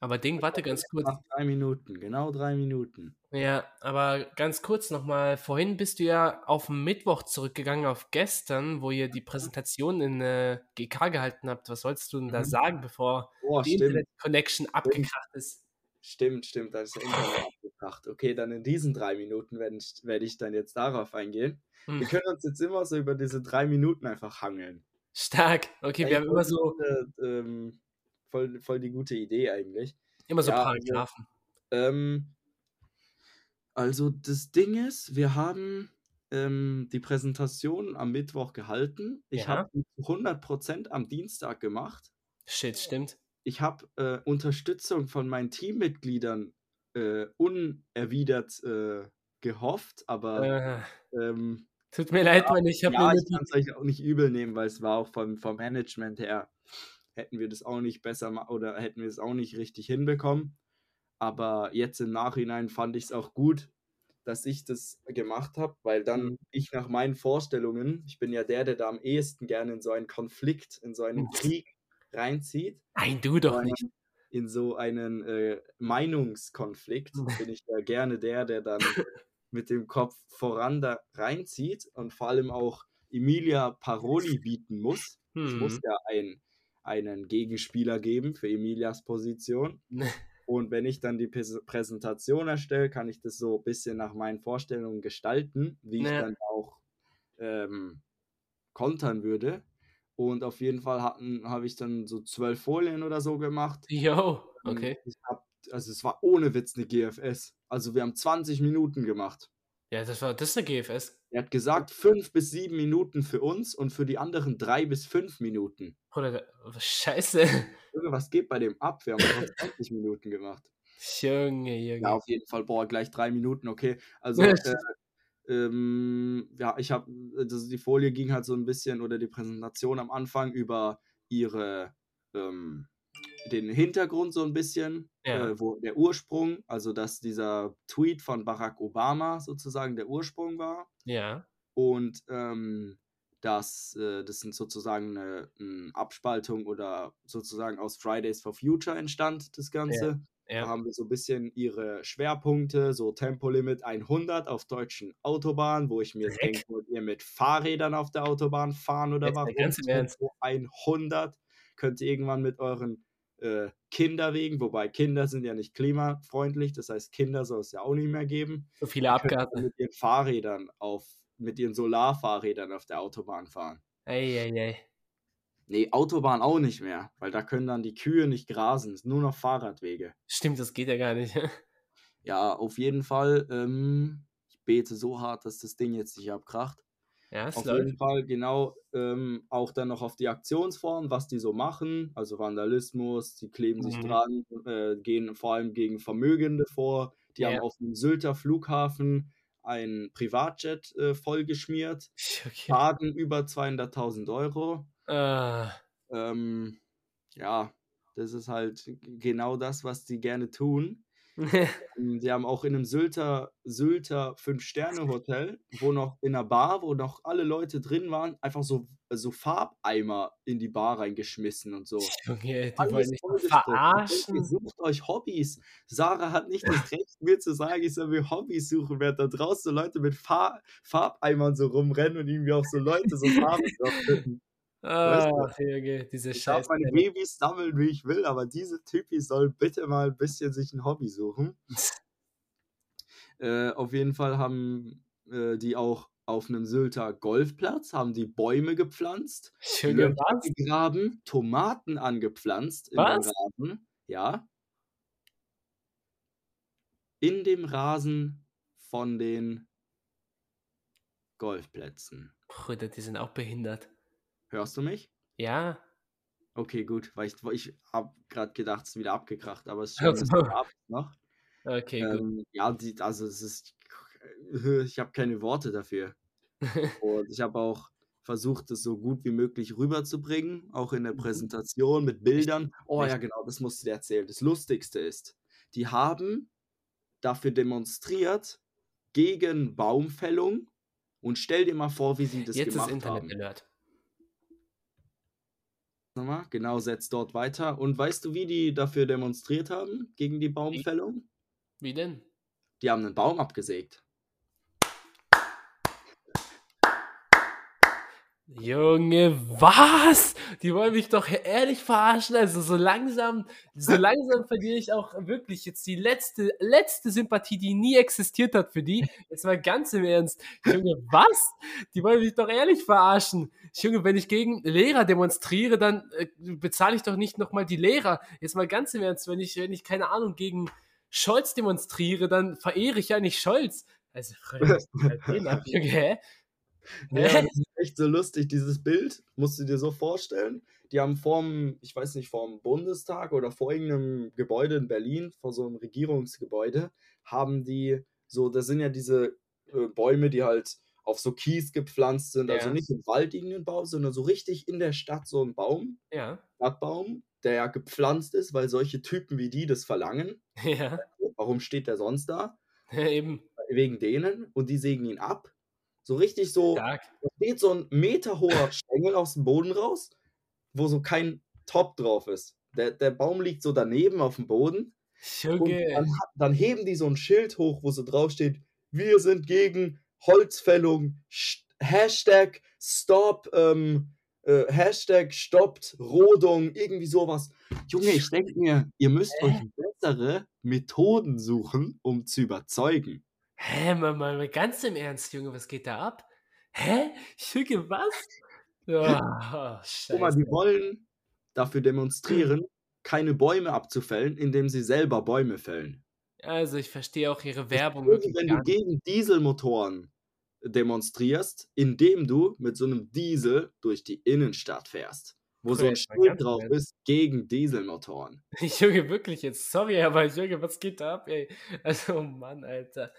Aber Ding, warte ganz kurz. Nach drei Minuten, genau drei Minuten. Ja, aber ganz kurz nochmal. Vorhin bist du ja auf Mittwoch zurückgegangen, auf gestern, wo ihr die Präsentation in äh, GK gehalten habt. Was sollst du denn da Mhm. sagen, bevor Oh, die Internet-Connection abgekracht ist? stimmt, stimmt, da ist der Internet abgebracht. Okay, dann in diesen drei Minuten werde ich, werde ich dann jetzt darauf eingehen. Hm, Wir können uns jetzt immer so über diese drei Minuten einfach hangeln. Stark. Okay, wir Ey, haben immer so, voll, äh, ähm, voll, voll die gute Idee eigentlich. immer so ja, also- Paragraphen. Ähm, also das Ding ist, wir haben ähm, die Präsentation am Mittwoch gehalten. Ich Ja. habe 100% am Dienstag gemacht. Shit, stimmt. Ich habe äh, Unterstützung von meinen Teammitgliedern äh, unerwidert äh, gehofft, aber Äh, ähm, tut mir leid, Mann, ich habe ja, ich kann es euch auch nicht übel nehmen, weil es war auch vom, vom Management her, hätten wir das auch nicht besser oder hätten wir es auch nicht richtig hinbekommen. Aber jetzt im Nachhinein fand ich es auch gut, dass ich das gemacht habe, weil dann Mhm. ich nach meinen Vorstellungen, ich bin ja der, der da am ehesten gerne in so einen Konflikt, in so einen. Krieg reinzieht, Nein, du doch nicht. in so einen äh, Meinungskonflikt, bin ich ja gerne der, der dann [LAUGHS] mit dem Kopf voran da reinzieht und vor allem auch Emilia Paroli bieten muss. Es muss Hm. ja ein, einen Gegenspieler geben für Emilias Position. Und wenn ich dann die Präs- Präsentation erstelle, kann ich das so ein bisschen nach meinen Vorstellungen gestalten, wie ich Ja. dann auch ähm, kontern würde. Und auf jeden Fall hatten habe ich dann so zwölf Folien oder so gemacht. Und okay. Ich hab, also es war ohne Witz eine GFS. Also wir haben 20 Minuten gemacht. Ja, das war das ist eine GFS. Er hat gesagt, fünf bis sieben Minuten für uns und für die anderen drei bis fünf Minuten. Bruder, scheiße. Junge, was geht bei dem ab? Wir haben einfach 20 [LAUGHS] Minuten gemacht. Junge, Junge. Ja, auf jeden Fall, boah, gleich drei Minuten, okay. Also, Ja, äh, ähm, ja, ich habe, also die Folie ging halt so ein bisschen, oder die Präsentation am Anfang über ihre, ähm, den Hintergrund so ein bisschen, Ja. äh, wo der Ursprung, also dass dieser Tweet von Barack Obama sozusagen der Ursprung war. Ja. Und ähm, das, äh, das sind sozusagen eine, eine Abspaltung oder sozusagen aus Fridays for Future entstand, das Ganze. Da Ja. haben wir so ein bisschen ihre Schwerpunkte, so Tempolimit 100 auf deutschen Autobahnen, wo ich mir Dreck. denke, wollt ihr mit Fahrrädern auf der Autobahn fahren oder Jetzt warum? ganz im Ernst. Tempo 100 könnt ihr irgendwann mit euren äh, Kinderwegen, wobei Kinder sind ja nicht klimafreundlich, das heißt Kinder soll es ja auch nicht mehr geben. So viele Abgase. mit ihren Fahrrädern auf, mit ihren Solarfahrrädern auf der Autobahn fahren. Eieiei. Nee, Autobahn auch nicht mehr, weil da können dann die Kühe nicht grasen, es sind nur noch Fahrradwege. Stimmt, das geht ja gar nicht. [LAUGHS] Ja, auf jeden Fall, ähm, ich bete so hart, dass das Ding jetzt nicht abkracht. Ja, Auf läuft. jeden Fall, genau, ähm, auch dann noch auf die Aktionsform, was die so machen, also Vandalismus, die kleben sich Mhm. dran, äh, gehen vor allem gegen Vermögende vor, die Ja. haben auf dem Sylter Flughafen ein Privatjet äh, vollgeschmiert, [LAUGHS] Okay. Schaden über 200.000 Euro. Ah, Ähm, ja, das ist halt genau das, was die gerne tun. [LAUGHS] Ähm, Die haben auch in einem Sylter, Sylter Fünf-Sterne-Hotel, wo noch in einer Bar, wo noch alle Leute drin waren, einfach so, so Farbeimer in die Bar reingeschmissen und so. Junge, die wollen denke, verarschen. Sucht euch Hobbys. Sarah hat nicht das [LAUGHS] Recht, mir zu sagen, ich soll mir Hobbys suchen, während da draußen so Leute mit Far Farbeimern so rumrennen und irgendwie auch so Leute so Farben [LAUGHS] Ach, Junge, diese Ich darf meine. Babys sammeln, wie ich will, aber diese Typi soll bitte mal ein bisschen sich ein Hobby suchen. [LAUGHS] Äh, auf jeden Fall haben äh, die auch auf einem Sylter Golfplatz, haben die Bäume gepflanzt, gegraben, Tomaten angepflanzt in Was? den Rasen. Ja. In dem Rasen von den Golfplätzen. Bruder, die sind auch behindert. Hörst du mich? Ja. Okay, gut, weil ich, ich habe gerade gedacht, es ist wieder abgekracht, aber es ist schon ab noch. Okay, gut. Ähm, ja, die, also es ist, ich habe keine Worte dafür. [LAUGHS] Und ich habe auch versucht, es so gut wie möglich rüberzubringen, auch in der Mhm. Präsentation mit Bildern. Oh ja, genau, das musst du dir erzählen. Das Lustigste ist, die haben dafür demonstriert gegen Baumfällung und stell dir mal vor, wie sie das Jetzt ist gemacht Internet haben. alert. Nochmal, genau, setzt dort weiter. Und weißt du, wie die dafür demonstriert haben gegen die Baumfällung? Wie denn? Die haben einen Baum abgesägt. Junge, was? Die wollen mich doch ehrlich verarschen. Also so langsam, so langsam verliere ich auch wirklich jetzt die letzte, letzte Sympathie, die nie existiert hat für die. Jetzt mal ganz im Ernst. Junge, was? Die wollen mich doch ehrlich verarschen. Junge, wenn ich gegen Lehrer demonstriere, dann äh, bezahle ich doch nicht nochmal die Lehrer. Jetzt mal ganz im Ernst, wenn ich, wenn ich, keine Ahnung, gegen Scholz demonstriere, dann verehre ich ja nicht Scholz. Also, Freunde, [LAUGHS] den ab, Junge, hä? Ja, das [LAUGHS] ist echt so lustig, dieses Bild, musst du dir so vorstellen. Die haben vorm, ich weiß nicht, vorm Bundestag oder vor irgendeinem Gebäude in Berlin, vor so einem Regierungsgebäude, haben die so, das sind ja diese äh, Bäume, die halt auf so Kies gepflanzt sind, also Ja. nicht im Wald irgendein Baum, sondern so richtig in der Stadt so ein Baum, Ja, Stadtbaum, der ja gepflanzt ist, weil solche Typen wie die das verlangen. [LAUGHS] ja, Warum steht der sonst da? [LAUGHS] eben. Wegen denen und die sägen ihn ab. So richtig so, Stark. da steht so ein meterhoher [LAUGHS] Stängel aus dem Boden raus, wo so kein Top drauf ist. Der, der Baum liegt so daneben auf dem Boden. Und Junge. dann, dann heben die so ein Schild hoch, wo so drauf steht, wir sind gegen Holzfällung, Hashtag Stop, ähm, äh, Hashtag stoppt Rodung, irgendwie sowas. Junge, ich denke mir, ihr müsst Hä? euch bessere Methoden suchen, um zu überzeugen. Hä, mal, mal, mal ganz im Ernst, Junge, was geht da ab? Hä? Junge, was? Ja, [LAUGHS] Guck mal, scheiße. die wollen dafür demonstrieren, keine Bäume abzufällen, indem sie selber Bäume fällen. Also, ich verstehe auch ihre Werbung wirklich wenn du gegen Dieselmotoren demonstrierst, indem du mit so einem Diesel durch die Innenstadt fährst, wo so ein Schild drauf Ernst. ist, gegen Dieselmotoren. [LAUGHS] Junge, wirklich jetzt, sorry, aber Junge, was geht da ab, ey? Also, oh Mann, Alter.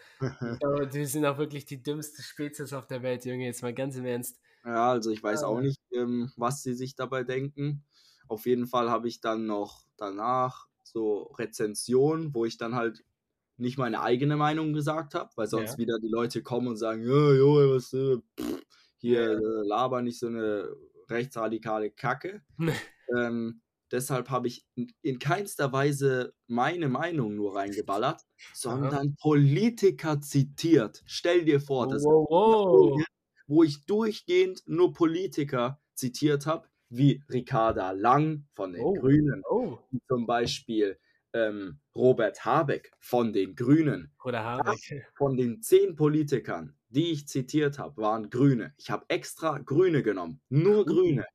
Aber [LAUGHS] die sind auch wirklich die dümmste Spezies auf der Welt, Junge, jetzt mal ganz im Ernst. Ja, also ich weiß Ah. auch nicht, ähm, was sie sich dabei denken. Auf jeden Fall habe ich dann noch danach so Rezensionen, wo ich dann halt nicht meine eigene Meinung gesagt habe, weil sonst Ja. wieder die Leute kommen und sagen, ja, Junge, was äh, pff, hier äh, laber nicht so eine rechtsradikale Kacke. [LAUGHS] ähm, deshalb habe ich in, in keinster Weise meine Meinung nur reingeballert, sondern Politiker zitiert. Stell dir vor, das Wow, wow. Folge, wo ich durchgehend nur Politiker zitiert habe, wie Ricarda Lang von den Oh. Grünen, Oh, wie zum Beispiel ähm, Robert Habeck von den Grünen. oder Habeck. Von den zehn Politikern, die ich zitiert habe, waren Grüne. Ich habe extra Grüne genommen, nur Grüne,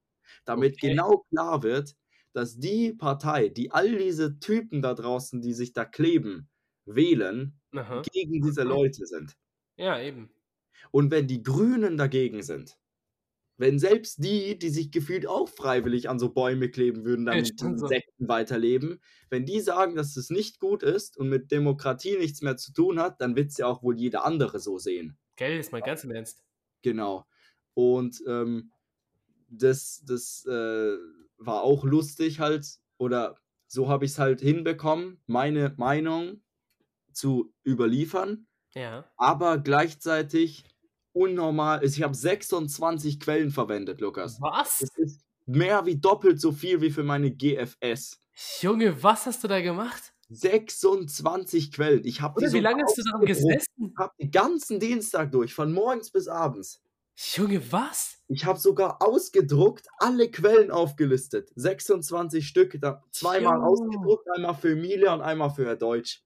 damit Okay. genau klar wird, dass die Partei, die all diese Typen da draußen, die sich da kleben, wählen, Aha. gegen diese Leute sind. Ja, eben. Und wenn die Grünen dagegen sind, wenn selbst die, die sich gefühlt auch freiwillig an so Bäume kleben würden, Ja, damit die stimmt so. Insekten weiterleben, wenn die sagen, dass es nicht gut ist und mit Demokratie nichts mehr zu tun hat, dann wird es ja auch wohl jeder andere so sehen. Gell, jetzt mal ganz im Ernst. Genau. Und ähm, das, das äh, war auch lustig halt, oder so habe ich es halt hinbekommen, meine Meinung zu überliefern, Ja. aber gleichzeitig unnormal. also Ich habe 26 Quellen verwendet, Lukas. Was? Das ist mehr wie doppelt so viel wie für meine GFS. Junge, was hast du da gemacht? 26 Quellen. Ich habe Oder wie lange hast du daran gesessen? Ich habe den ganzen Dienstag durch, von morgens bis abends. Junge, was? Ich habe sogar ausgedruckt, alle Quellen aufgelistet. 26 Stück, da zweimal Jo. ausgedruckt, einmal für Emilia und einmal für Herr Deutsch.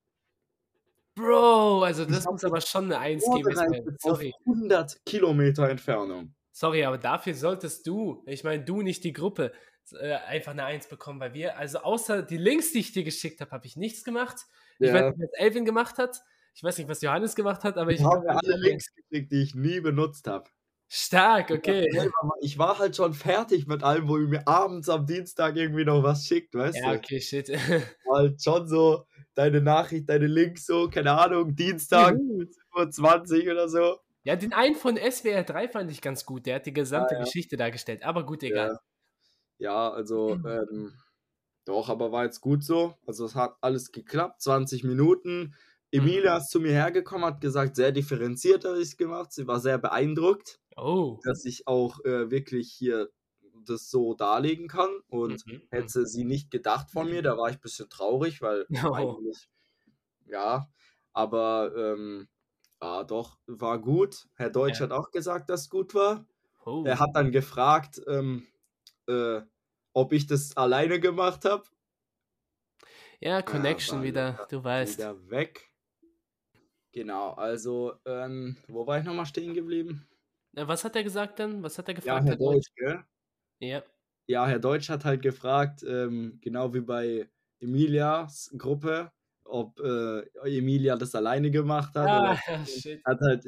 Bro, also das muss aber schon eine Eins geben. Sorry. 100 Kilometer Entfernung. Sorry, aber dafür solltest du, ich meine du, nicht die Gruppe, äh, einfach eine Eins bekommen, weil wir, also außer die Links, die ich dir geschickt habe, habe ich nichts gemacht. Ich weiß nicht, was Elvin gemacht hat. Ich weiß nicht, was Johannes gemacht hat, aber ich ich habe mir alle Links gekriegt, die ich nie benutzt habe. Stark, okay. Ich war halt schon fertig mit allem, wo ihr mir abends am Dienstag irgendwie noch was schickt, weißt Ja, du? okay, shit. [LAUGHS] Halt schon so deine Nachricht, deine Links so, keine Ahnung, Dienstag, Juhu. 15 Uhr oder so. Ja, den einen von SWR 3 fand ich ganz gut. Der hat die gesamte Ja, ja. Geschichte dargestellt. Aber gut, egal. Ja, also, Mhm. ähm, doch, aber war jetzt gut so. Also, es hat alles geklappt, 20 Minuten. Emilia Mhm. ist zu mir hergekommen, hat gesagt, sehr differenziert habe ich es gemacht. Sie war sehr beeindruckt, Oh. dass ich auch äh, wirklich hier das so darlegen kann. Und Mhm, hätte sie nicht gedacht von mir, da war ich ein bisschen traurig, weil [LAUGHS] Oh. eigentlich, ja, aber ähm, ja, doch, war gut. Herr Deutsch Ja. hat auch gesagt, dass es gut war. oh. Er hat dann gefragt, ähm, äh, ob ich das alleine gemacht habe. ja, Connection war wieder, du weißt. Wieder weg. Genau, also, ähm, wo war ich nochmal stehen geblieben? Was hat er gesagt dann? Was hat er Ja, gefragt? Herr Herr Deutsch? Deutsch, gell? Ja. Ja, Herr Deutsch hat halt gefragt, ähm, genau wie bei Emilias Gruppe, ob äh, Emilia das alleine gemacht hat. Ah, [LAUGHS] hat halt,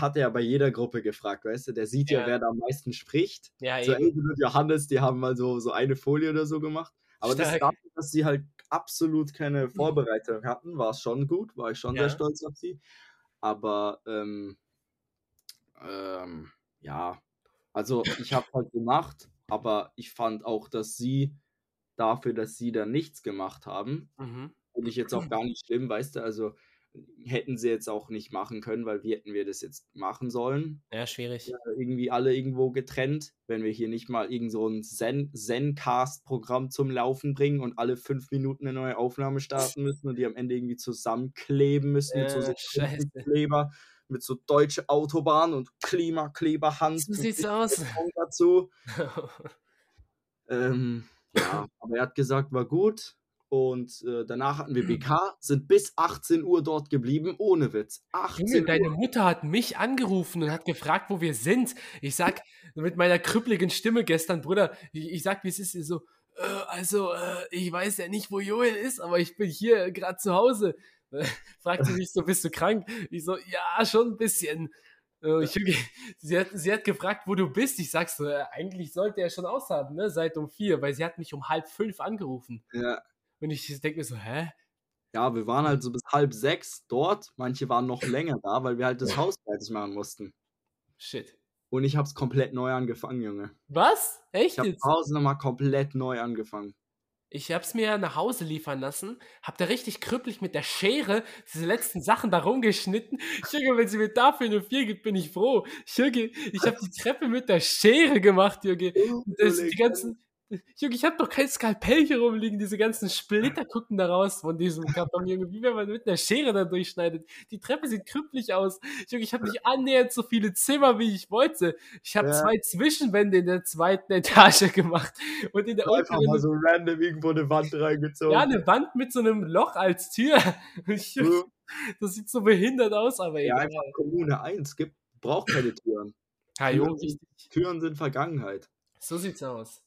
hat er bei jeder Gruppe gefragt, weißt du? Der sieht ja, Ja. wer da am meisten spricht. Ja, So. Elvin und Johannes, die haben mal so, so eine Folie oder so gemacht. Aber das Stark. dafür, dass sie halt absolut keine Vorbereitung hatten, war es schon gut, war ich schon Ja. sehr stolz auf sie. Aber ähm, ähm, ja, also ich habe halt gemacht, aber ich fand auch, dass sie dafür, dass sie da nichts gemacht haben, Mhm. Finde ich jetzt auch gar nicht schlimm, weißt du, also hätten sie jetzt auch nicht machen können, weil wie hätten wir das jetzt machen sollen? Ja, schwierig. irgendwie alle irgendwo getrennt, wenn wir hier nicht mal irgend so ein Zen Zencast-Programm zum Laufen bringen und alle fünf Minuten eine neue Aufnahme starten müssen und die am Ende irgendwie zusammenkleben müssen mit so Äh, scheiße. Kleber, mit so deutsche Autobahn und Klimakleberhand So sieht's aus. dazu. [LAUGHS] Ähm, ja, aber er hat gesagt, war gut. Und äh, danach hatten wir BK, sind bis 18 Uhr dort geblieben, ohne Witz. 18 Junge, deine. Mutter hat mich angerufen und hat gefragt, wo wir sind. Ich sag mit meiner krüppeligen Stimme gestern, Bruder, ich, ich sag, wie es ist, so, äh, also, äh, ich weiß ja nicht, wo Joel ist, aber ich bin hier gerade zu Hause. [LAUGHS] Fragt sie mich so, bist du krank? Ich so, ja, schon ein bisschen. Äh, Ich, [LAUGHS] sie, hat, sie hat gefragt, wo du bist. Ich sag so, äh, eigentlich sollte er schon aushaben, ne, seit um vier, weil sie hat mich um halb fünf angerufen. Ja, Und ich denke mir so, hä? Ja, wir waren halt so bis halb sechs dort. Manche waren noch [LAUGHS] länger da, weil wir halt das Haus fertig machen mussten. Shit. Und ich hab's komplett neu angefangen, Junge. Was? Echt Ich hab zu Hause nochmal komplett neu angefangen. Ich hab's mir nach Hause liefern lassen, hab da richtig krüppelig mit der Schere diese letzten Sachen da rumgeschnitten. Junge, wenn sie mir dafür eine 4 gibt, bin ich froh. Junge, ich hab die Treppe mit der Schere gemacht, Junge. [LAUGHS] Das, die ganzen. Junge, ich hab doch kein Skalpell hier rumliegen. Diese ganzen Splitter gucken da raus von diesem Karton, Junge. Wie wenn man mit einer Schere da durchschneidet. Die Treppe sieht krüppelig aus. Junge, ich hab nicht annähernd so viele Zimmer, wie ich wollte. Ich hab Ja. zwei Zwischenwände in der zweiten Etage [LAUGHS] gemacht. Und in der Einfach unteren mal so random irgendwo eine Wand reingezogen. ja, eine Wand mit so einem Loch als Tür. [LAUGHS] Das sieht so behindert aus, aber ja, egal. einfach Kommune 1 gibt, braucht keine Türen. Ja, jo, Türen, sind, Türen sind Vergangenheit. so sieht's aus.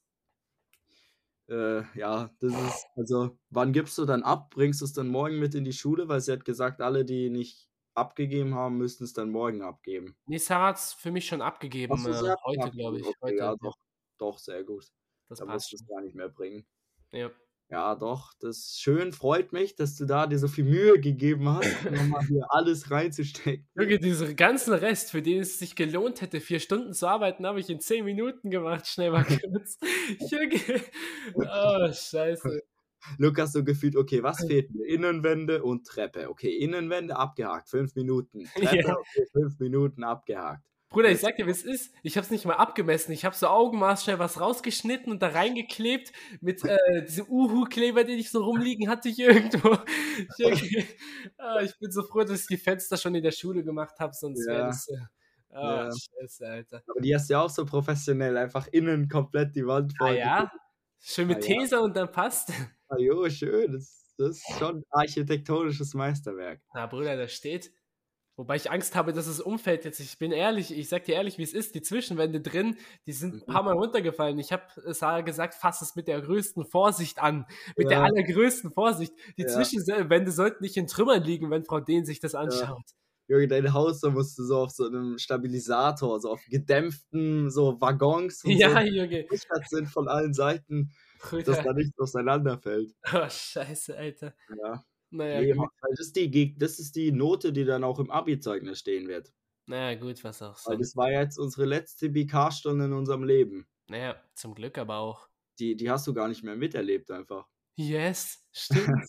Äh, ja, das ist, also, wann gibst du dann ab? Bringst du es dann morgen mit in die Schule? Weil sie hat gesagt, alle, die nicht abgegeben haben, müssten es dann morgen abgeben. Nee, Sarah hat's für mich schon abgegeben. So, äh, hat heute, glaube ich. Okay, Heute, ja, doch, doch, sehr gut. Das Da passt musst du es gar nicht mehr bringen. Ja. Ja, doch, das ist schön, freut mich, dass du da dir so viel Mühe gegeben hast, um nochmal hier alles reinzustecken. [LAUGHS] Junge, diesen ganzen Rest, für den es sich gelohnt hätte, vier Stunden zu arbeiten, habe ich in zehn Minuten gemacht. Schnell mal [LAUGHS] kurz. Junge. Oh, scheiße. Lukas so gefühlt, okay, was fehlt mir? Innenwände und Treppe. Okay, Innenwände abgehakt, fünf Minuten. [LAUGHS] Treppe, Ja. okay, fünf Minuten abgehakt. Bruder, ich sag dir, wie es ist. Ich hab's nicht mal abgemessen. Ich hab so Augenmaß schnell was rausgeschnitten und da reingeklebt mit äh, diesem Uhu-Kleber, den ich so rumliegen hatte hier [LAUGHS] irgendwo. Ich, ah, ich bin so froh, dass ich die Fenster schon in der Schule gemacht habe, sonst wäre Ja. das. Äh, ah, Ja. Scheiße, Alter. Aber die hast du ja auch so professionell, einfach innen komplett die Wand Ah voll. ja? Schön mit Ah, ja. Tesa und dann passt. Ah, jo, schön. Das, das ist schon architektonisches Meisterwerk. Na, Bruder, da steht. Wobei ich Angst habe, dass es umfällt jetzt. Ich bin ehrlich, ich sag dir ehrlich, wie es ist. Die Zwischenwände drin, die sind ein Mhm. paar Mal runtergefallen. Ich habe Sarah gesagt, fass es mit der größten Vorsicht an. Mit der Ja. allergrößten Vorsicht. Die Ja. Zwischenwände sollten nicht in Trümmern liegen, wenn Frau Dehn sich das anschaut. Junge, dein Haus, da musst du so auf so einem Stabilisator, so auf gedämpften so Waggons und Ja, so gesichert sind von allen Seiten, [LAUGHS] dass Bruder. da nichts auseinanderfällt. Oh, scheiße, Alter. Ja. Naja, Nee, gut. weil das, ist die, das ist die Note, die dann auch im Abi-Zeugnis stehen wird. naja, gut, was auch Weil so. das war jetzt unsere letzte BK-Stunde in unserem Leben. Naja, zum Glück aber auch. Die, die hast du gar nicht mehr miterlebt einfach. Yes, [LAUGHS] stimmt.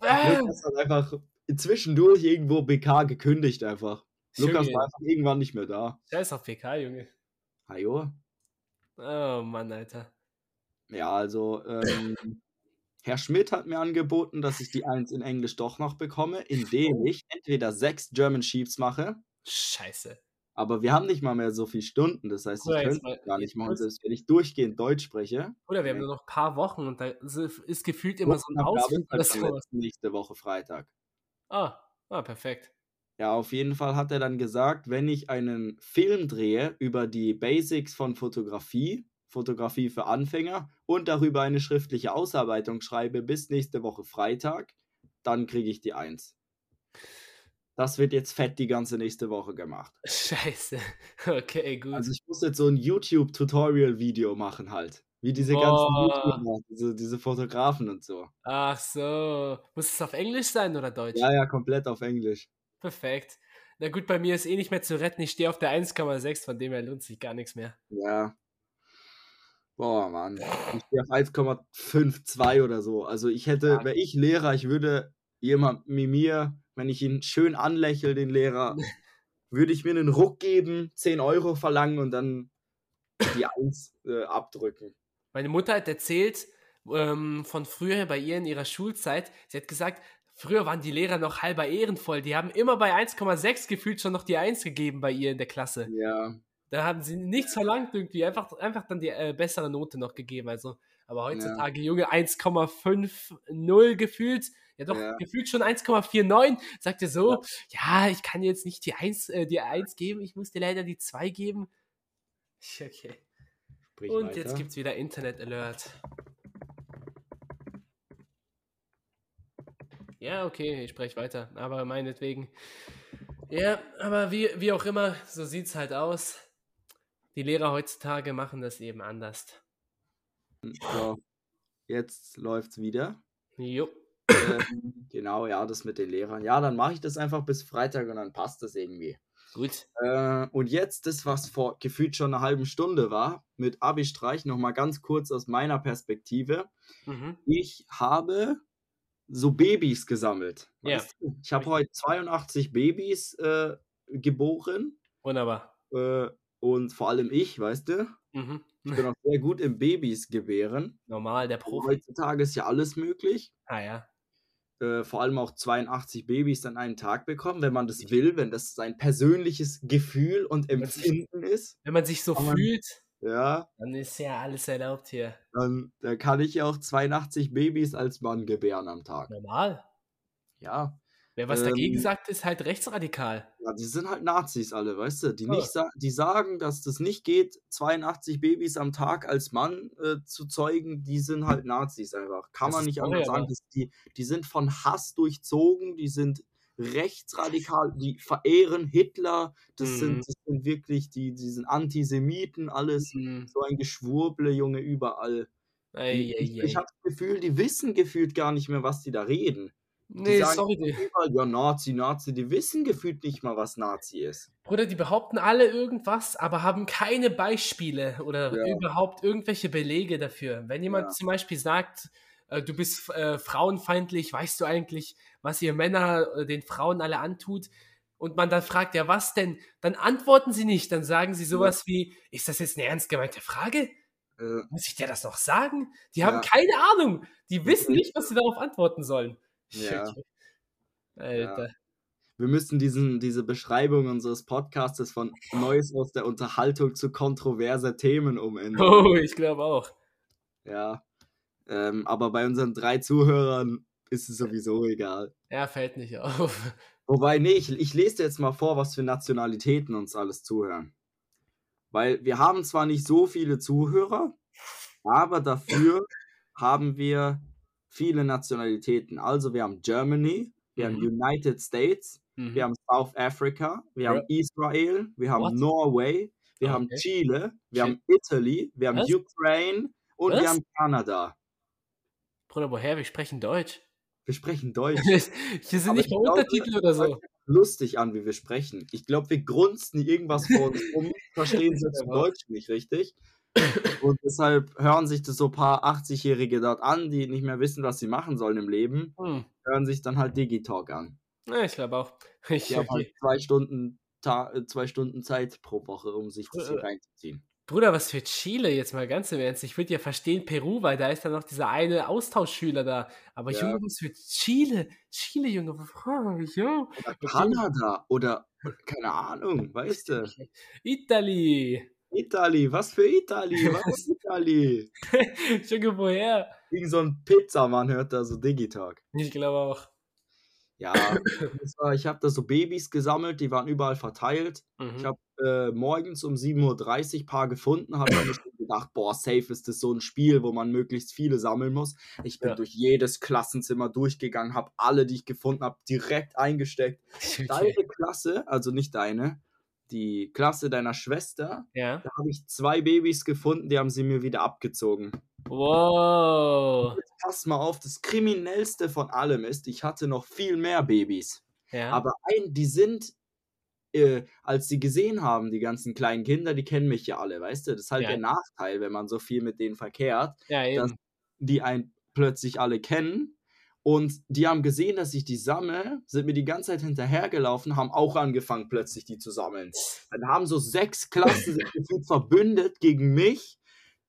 Lukas hat einfach zwischendurch irgendwo BK gekündigt einfach. Lukas Junge, war einfach irgendwann nicht mehr da. Scheiß auf PK, Junge. Hajo? Oh Mann, Alter. Ja, also ähm, Herr Schmidt hat mir angeboten, dass ich die 1 in Englisch doch noch bekomme, indem ich entweder sechs German Sheeps mache, Scheiße. aber wir haben nicht mal mehr so viele Stunden. Das heißt, ich könnte es gar nicht machen, selbst wenn ich durchgehend Deutsch spreche. Oder wir haben Nee. nur noch ein paar Wochen und da ist gefühlt immer so ein Ausflug ist halt sowas. Nächste Woche Freitag. Ah, ah, perfekt. Ja, auf jeden Fall hat er dann gesagt, wenn ich einen Film drehe über die Basics von Fotografie, Fotografie für Anfänger und darüber eine schriftliche Ausarbeitung schreibe bis nächste Woche Freitag, dann kriege ich die Eins. Das wird jetzt fett die ganze nächste Woche gemacht. [LAUGHS] Scheiße. Okay, gut. Also ich muss jetzt so ein YouTube-Tutorial-Video machen halt. Wie diese ganzen Boah. YouTuber, diese, diese Fotografen und so. Ach so. Muss es auf Englisch sein oder Deutsch? Ja, ja, komplett auf Englisch. Perfekt. Na gut, bei mir ist eh nicht mehr zu retten. Ich stehe auf der 1,6, von dem her lohnt sich gar nichts mehr. Ja. Boah, Mann. Ich stehe auf 1,52 oder so. Also ich hätte, wäre ich Lehrer, ich würde jemand wie mir, wenn ich ihn schön anlächle, den Lehrer, [LAUGHS] würde ich mir einen Ruck geben, 10 Euro verlangen und dann die 1 äh, abdrücken. Meine Mutter hat erzählt ähm, von früher bei ihr in ihrer Schulzeit. Sie hat gesagt, früher waren die Lehrer noch halber ehrenvoll. Die haben immer bei 1,6 gefühlt schon noch die 1 gegeben bei ihr in der Klasse. Ja. Da haben sie nichts verlangt irgendwie, einfach, einfach dann die äh, bessere Note noch gegeben. Also, aber heutzutage, Junge, 1,50 gefühlt. Ja doch, Ja. gefühlt schon 1,49. Sagt er so, ja. ich kann jetzt nicht die 1, äh, die 1 geben, ich muss dir leider die 2 geben. [LAUGHS] Okay. Sprich Und weiter. jetzt gibt's wieder Internet Alert. Ja, okay, ich spreche weiter, aber meinetwegen. Ja, aber wie, wie auch immer, so sieht's halt aus. Die Lehrer heutzutage machen das eben anders. So. Jetzt läuft's wieder. Jo. ähm, genau, ja, das mit den Lehrern. Ja, dann mache ich das einfach bis Freitag und dann passt das irgendwie. Gut. Äh, und jetzt das, was vor gefühlt schon einer halben Stunde war, mit Abi-Streich, nochmal ganz kurz aus meiner Perspektive. Mhm. Ich habe so Babys gesammelt. Ja. Ich habe heute 82 Babys äh, geboren Wunderbar. äh, und vor allem ich, weißt du, Mhm. ich bin auch sehr gut im Babys gebären. Normal, der Profi. Heutzutage ist ja alles möglich. Ah ja. Äh, vor allem auch 82 Babys an einem Tag bekommen, wenn man das will, wenn das sein persönliches Gefühl und Empfinden ist. Wenn man sich so man- fühlt, Ja, dann ist ja alles erlaubt hier. dann, dann kann ich ja auch 82 Babys als Mann gebären am Tag. Normal. Ja, Wer was dagegen Ähm, sagt, ist halt rechtsradikal. ja, die sind halt Nazis alle, weißt du? Die, nicht sa die sagen, dass das nicht geht, 82 Babys am Tag als Mann äh, zu zeugen, die sind halt Nazis einfach. Kann Das man nicht anders sagen. die, die sind von Hass durchzogen, die sind rechtsradikal, die verehren Hitler, das, Mhm. sind, das sind wirklich die, die sind Antisemiten, alles. Mhm. So ein Geschwurble, Junge, überall. Ei, ei, ich ei. ich habe das Gefühl, die wissen gefühlt gar nicht mehr, was die da reden. Die Nee, sagen sorry, die, überall, ja, Nazi, Nazi, die wissen gefühlt nicht mal, was Nazi ist. Bruder, die behaupten alle irgendwas, aber haben keine Beispiele oder Ja. überhaupt irgendwelche Belege dafür. Wenn jemand Ja. zum Beispiel sagt, äh, du bist äh, frauenfeindlich, weißt du eigentlich, was ihr Männer äh, den Frauen alle antut? Und man dann fragt, ja, was denn? Dann antworten sie nicht, dann sagen sie sowas wie, ist das jetzt eine ernst gemeinte Frage? Äh, Muss ich dir das noch sagen? Die Ja. haben keine Ahnung. Die wissen nicht, was sie darauf antworten sollen. [LAUGHS] Ja. Alter. wir müssen diesen, diese Beschreibung unseres Podcastes von Neues aus der Unterhaltung zu kontroverse Themen umändern. Oh, ich glaube auch. Ja. Ähm, aber bei unseren drei Zuhörern ist es sowieso egal. Er fällt nicht auf. [LAUGHS] Wobei, nee, ich, ich lese dir jetzt mal vor, was für Nationalitäten uns alles zuhören. Weil wir haben zwar nicht so viele Zuhörer, aber dafür haben wir viele Nationalitäten. Also wir haben Germany, wir haben Mhm. United States, Mhm. wir haben South Africa, wir Ja. haben Israel, wir haben What? Norway, wir haben Okay. Chile, wir Shit. haben Italy, wir haben Was? Ukraine und Was? wir haben Kanada. Bruder, woher? Wir sprechen Deutsch. Wir sprechen Deutsch. [LAUGHS] Hier sind Aber nicht ich mal Untertitel oder so. lustig an, wie wir sprechen. Ich glaube, wir grunzen irgendwas vor uns rum, [LAUGHS] verstehen selbst Ja. Deutsch nicht richtig. Und deshalb hören sich das so ein paar 80-Jährige dort an, die nicht mehr wissen, was sie machen sollen im Leben, Hm. hören sich dann halt Digitalk an. Ja, ich glaube auch. [LAUGHS] Ich, Die haben halt [LAUGHS] zwei Stunden, Ta äh, zwei Stunden Zeit pro Woche, um sich das hier Äh, reinzuziehen. Bruder, was für Chile jetzt mal ganz im Ernst. Ich würde ja verstehen Peru, weil da ist dann noch dieser eine Austauschschüler da. Aber Ja. Junge, was für Chile? Chile, Junge. Oder Kanada oder keine Ahnung, weißt du? [LAUGHS] Italy. Itali, was für Itali? Was ist Itali? Junge, woher? Irgend so ein Pizzamann hört da so Digitalk. Ich glaube auch. Ja, war, ich habe da so Babys gesammelt, die waren überall verteilt. Mhm. Ich habe äh, morgens um 7.30 Uhr paar gefunden, habe mir gedacht, boah, safe ist das so ein Spiel, wo man möglichst viele sammeln muss. Ich bin Ja. durch jedes Klassenzimmer durchgegangen, habe alle, die ich gefunden habe, direkt eingesteckt. [LAUGHS] Deine Klasse, also nicht deine, die Klasse deiner Schwester, Ja. da habe ich zwei Babys gefunden, die haben sie mir wieder abgezogen. Wow. Jetzt pass mal auf, das Kriminellste von allem ist, ich hatte noch viel mehr Babys. Ja. Aber ein, die sind, äh, als sie gesehen haben, die ganzen kleinen Kinder, die kennen mich ja alle, weißt du? Das ist halt Ja. der Nachteil, wenn man so viel mit denen verkehrt, ja, dass die einen plötzlich alle kennen. Und die haben gesehen, dass ich die sammle, sind mir die ganze Zeit hinterhergelaufen, haben auch angefangen, plötzlich die zu sammeln. Dann haben so sechs Klassen sich verbündet gegen mich,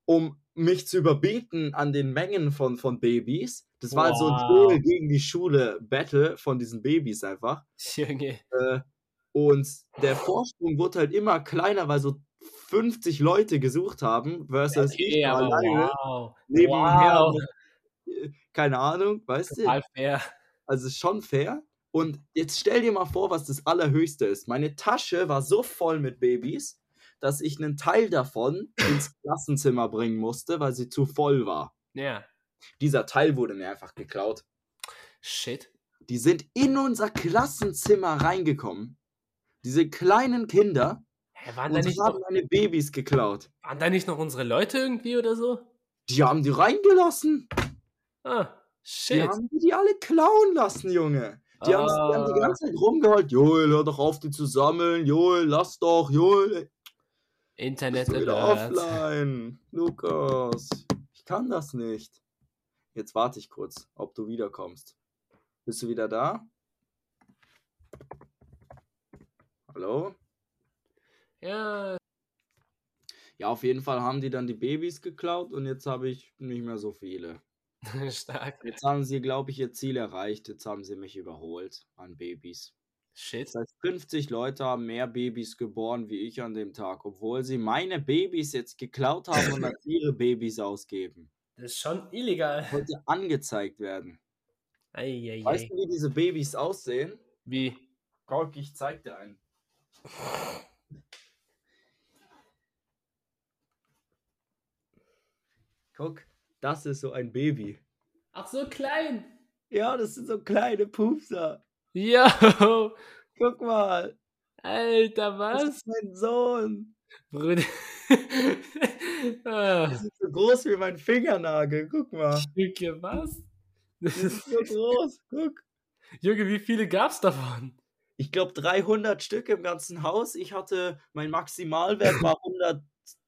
um mich zu überbieten an den Mengen von, von Babys. Das war halt so ein Wow. Schule gegen die Schule Battle von diesen Babys einfach. [LAUGHS] Junge. Äh, und der Vorsprung wurde halt immer kleiner, weil so 50 Leute gesucht haben, versus ich Okay, aber alleine wow. nebenher. Wow. [LAUGHS] Keine Ahnung, weißt du? Total fair. Also schon fair. Und jetzt stell dir mal vor, was das Allerhöchste ist. Meine Tasche war so voll mit Babys, dass ich einen Teil davon [LAUGHS] ins Klassenzimmer bringen musste, weil sie zu voll war. Ja. Dieser Teil wurde mir einfach geklaut. Shit. Die sind in unser Klassenzimmer reingekommen. Diese kleinen Kinder Hä, waren, da nicht haben noch, meine Babys geklaut. waren da nicht noch unsere Leute irgendwie oder so? Die haben die reingelassen. Ah, Die shit. haben die, die alle klauen lassen, Junge. Die, haben, die haben die Ah. ganze Zeit rumgeholt. Joel, hör doch auf, die zu sammeln. Joel, lass doch. Joel, Internet bist du offline. Lukas, ich kann das nicht. Jetzt warte ich kurz, ob du wiederkommst. Bist du wieder da? Hallo? Ja, Ja, auf jeden Fall haben die dann die Babys geklaut und jetzt habe ich nicht mehr so viele. [LAUGHS] stark. Jetzt haben sie, glaube ich, ihr Ziel erreicht. Jetzt haben sie mich überholt an Babys. Shit. Das heißt, 50 Leute haben mehr Babys geboren wie ich an dem Tag, obwohl sie meine Babys jetzt geklaut haben und als [LAUGHS] ihre Babys ausgeben. Das ist schon illegal. Wollte angezeigt werden. Eieiei. Weißt du, wie diese Babys aussehen? Wie? Guck, ich zeig dir einen. [LAUGHS] Guck, das ist so ein Baby. Ach, so klein. Ja, das sind so kleine Pupser. Yo. [LAUGHS] Guck mal, Alter, das was? ist mein Sohn. Bruder. [LAUGHS] ah, Das ist so groß wie mein Fingernagel. Guck mal. Stücke, was? Das [LAUGHS] ist so groß. Guck. Junge, wie viele gab's davon? Ich glaube 300 Stück im ganzen Haus. Ich hatte, mein Maximalwert war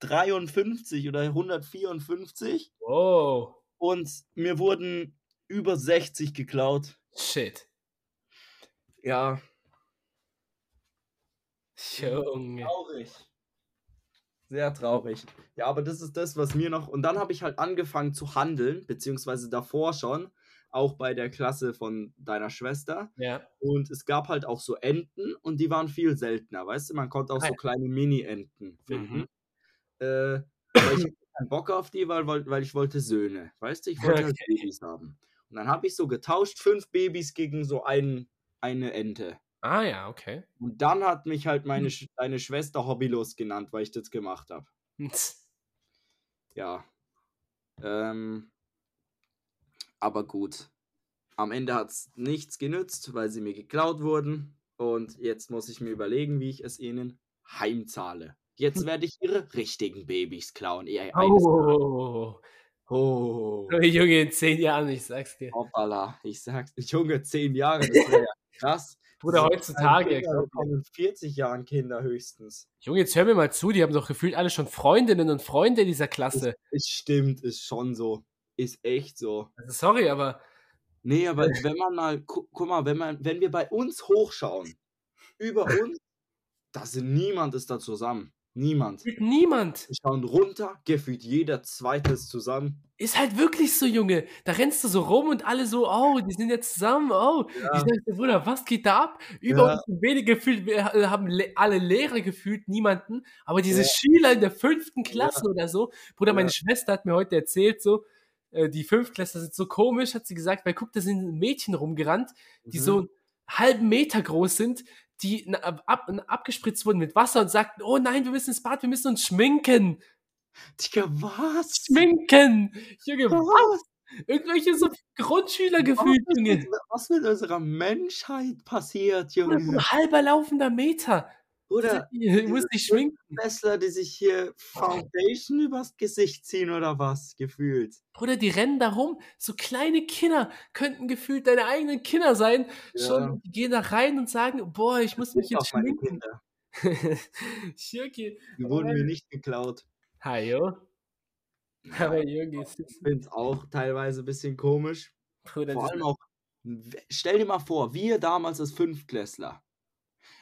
153 oder 154. Wow. und mir wurden über 60 geklaut. Shit. Ja, Junge. traurig. Sehr traurig. Ja, aber das ist das, was mir noch. Und dann habe ich halt angefangen zu handeln, beziehungsweise davor schon, auch bei der Klasse von deiner Schwester. Ja. Und es gab halt auch so Enten und die waren viel seltener, weißt du? Man konnte auch Ah so ja. kleine Mini-Enten finden. Mhm. Äh, aber ich [COUGHS] keinen Bock auf die, weil, weil, weil ich wollte Söhne, weißt du? Ich wollte halt. Babys haben. Und dann habe ich so getauscht, fünf Babys gegen so ein, eine Ente. Ah ja, okay. Und dann hat mich halt Hm. meine Sch deine Schwester hobbylos genannt, weil ich das gemacht habe. [LAUGHS] Ja. Ähm, aber gut. Am Ende hat es nichts genützt, weil sie mir geklaut wurden. Und jetzt muss ich mir überlegen, wie ich es ihnen heimzahle. Jetzt werde ich ihre richtigen Babys klauen. Ihr eines Oh. oh, [LAUGHS] Junge, in zehn Jahren, ich sag's dir. hoppala. Ich sag's, [LAUGHS] Junge, zehn Jahre, das wäre ja krass. Bruder, So heutzutage. in 40 Jahren Kinder höchstens. Junge, jetzt hör mir mal zu, die haben doch gefühlt alle schon Freundinnen und Freunde in dieser Klasse. Es stimmt, ist schon so. Ist echt so. Also sorry, aber Nee, aber wenn man mal, gu guck mal, wenn man, wenn wir bei uns hochschauen, über uns, da sind niemand ist da zusammen. Niemand. niemand. Wir schauen runter, gefühlt jeder zweite ist zusammen. Ist halt wirklich so, Junge. Da rennst du so rum und alle so, oh, die sind jetzt zusammen, oh. Ich Ja, dachte, Bruder, was geht da ab? Über Ja. wenige gefühlt, wir ha- haben le alle Lehrer gefühlt, niemanden. Aber diese Ja. Schüler in der fünften Klasse oder so, Bruder, meine Ja. Schwester hat mir heute erzählt, so, äh, die Fünftklässler sind so komisch, hat sie gesagt, weil guck, da sind Mädchen rumgerannt, die Mhm. so einen halben Meter groß sind, die ab, ab, abgespritzt wurden mit Wasser und sagten, oh nein, wir müssen ins Bad, wir müssen uns schminken. Digga, was? Schminken! Junge, Was? irgendwelche so Grundschüler Was gefühlt, ist Junge. mit, was mit unserer Menschheit passiert, Junge? ein halber laufender Meter. Oder [LAUGHS] Ich muss dich schminken. Fünftklässler, die sich hier Foundation übers Gesicht ziehen oder was, gefühlt. Bruder, die rennen da rum. So kleine Kinder könnten gefühlt deine eigenen Kinder sein. Ja. Schon, die gehen da rein und sagen, boah, ich muss mich jetzt schminken. [LAUGHS] Schirki. Die wurden mir nicht geklaut. Hajo. Aber ist- ich finde es auch teilweise ein bisschen komisch. Bruder, Vor das allem auch, stell dir mal vor, wir damals als Fünftklässler.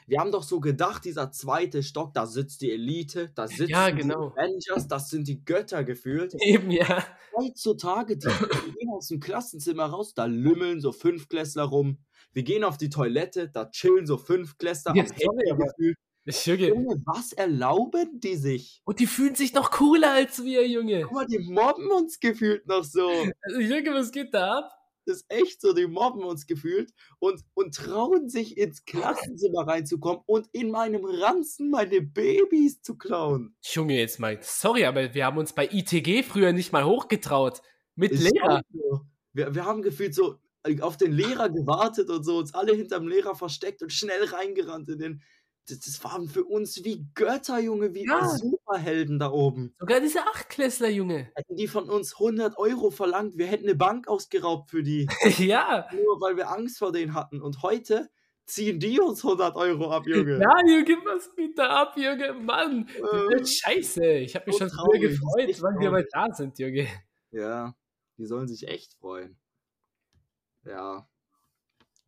Wir haben doch so gedacht, dieser zweite Stock, da sitzt die Elite, da sitzen Ja, die genau. Avengers, das sind die Götter gefühlt. [LAUGHS] eben, ja. Heutzutage, die, [LAUGHS] gehen aus dem Klassenzimmer raus, da lümmeln so Fünftklässler rum. Wir gehen auf die Toilette, da chillen so Fünftklässler Ja, am Handy gefühlt. Junge. Junge, was erlauben die sich? Und die fühlen sich noch cooler als wir, Junge. Guck mal, die mobben uns gefühlt noch so. Also, Junge, was geht da ab? Das ist echt so, die mobben uns gefühlt und, und trauen sich ins Klassenzimmer reinzukommen und in meinem Ranzen meine Babys zu klauen. Junge, jetzt mal, sorry, aber wir haben uns bei ITG früher nicht mal hochgetraut. Mit Ist Lehrer. so. Wir, wir haben gefühlt so äh, auf den Lehrer gewartet und so, uns alle hinterm Lehrer versteckt und schnell reingerannt in den. Das, das waren für uns wie Götter, Junge, wie Ja. Superhelden da oben. Sogar diese Achtklässler, Junge. Hätten die von uns 100 Euro verlangt, wir hätten eine Bank ausgeraubt für die. [LAUGHS] ja. nur weil wir Angst vor denen hatten. Und heute ziehen die uns 100 Euro ab, Junge. Ja, Junge, was geht da ab, Junge? Mann, das Ähm, ist scheiße. Ich habe mich so schon früher das gefreut, wann wir mal da sind, Junge. ja, die sollen sich echt freuen. Ja.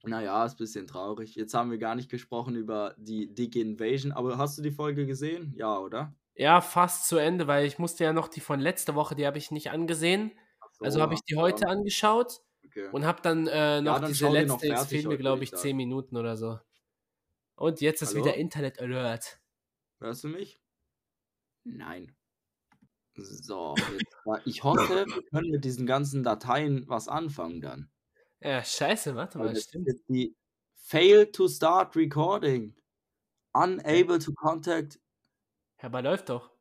Naja, ist ein bisschen traurig. Jetzt haben wir gar nicht gesprochen über die Dig Invasion, aber hast du die Folge gesehen? Ja, oder? Ja, fast zu Ende, weil ich musste ja noch die von letzter Woche, die habe ich nicht angesehen. So, Also habe ich die heute ja, angeschaut Okay. und habe dann äh, noch dann diese letzte, noch jetzt fehlen mir, glaube ich, ich 10 Minuten oder so. Und jetzt ist Hallo? wieder Internet Alert. Hörst du mich? Nein. So, jetzt, ich hoffe, wir können mit diesen ganzen Dateien was anfangen dann. Ja, scheiße, warte mal, stimmt. die Fail to start recording. Unable to contact. Ja, aber läuft doch.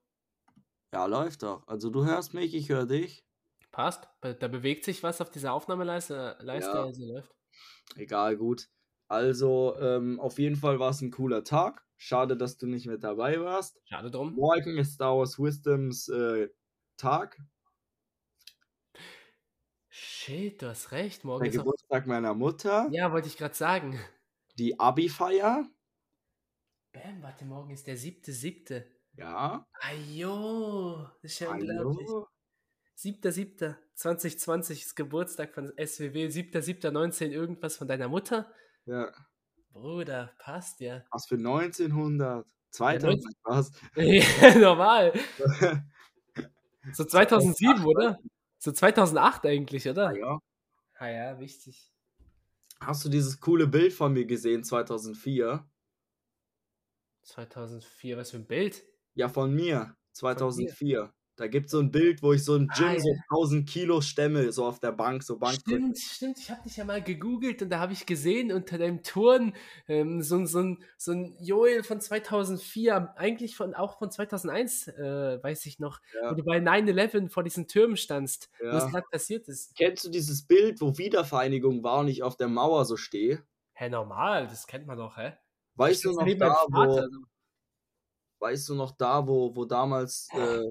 Ja, läuft doch. Also du hörst mich, ich höre dich. Passt. Da bewegt sich was auf dieser Aufnahmeleiste, Leiste, Ja. also läuft. Egal, gut. Also, ähm, auf jeden Fall war es ein cooler Tag. Schade, dass du nicht mit dabei warst. Schade drum. Morgen ist Star Wars Wisdoms äh, Tag. Shit, du hast recht. Morgen Der ist. Geburtstag meiner Mutter. Ja, wollte ich gerade sagen. Die Abi-Feier. Bam, warte, morgen ist der siebte, siebte. Ja. Ajo, das ist ja unglaublich. Hallo. 7.7.2020 ist Geburtstag von SWW, 7.7.19 irgendwas von deiner Mutter. Ja. Bruder, passt ja. Was für 1900? 2000 was? [LAUGHS] ja, normal. [LAUGHS] So 2007, oder? So 2008 eigentlich, oder? Ja. Ah ja, wichtig. Hast du dieses coole Bild von mir gesehen 2004? 2004, was für ein Bild? Ja, von mir 2004. Da gibt es so ein Bild, wo ich so im Gym Ah, so ja. 1000 Kilo stemme, so auf der Bank, so Bank. Stimmt, stimmt. Ich habe dich ja mal gegoogelt und da habe ich gesehen unter deinem Turn ähm, so, ein- so, ein, so ein Joel von 2004, eigentlich von auch von 2001, äh, weiß ich noch, Ja. wo du bei 9-11 vor diesen Türmen standst, wo es Ja. gerade passiert ist. Kennst du dieses Bild, wo Wiedervereinigung war und ich auf der Mauer so stehe? Hä, normal, das kennt man doch, hä? Weißt du Stehst noch da, wo, so. weißt du noch da, wo, wo damals äh,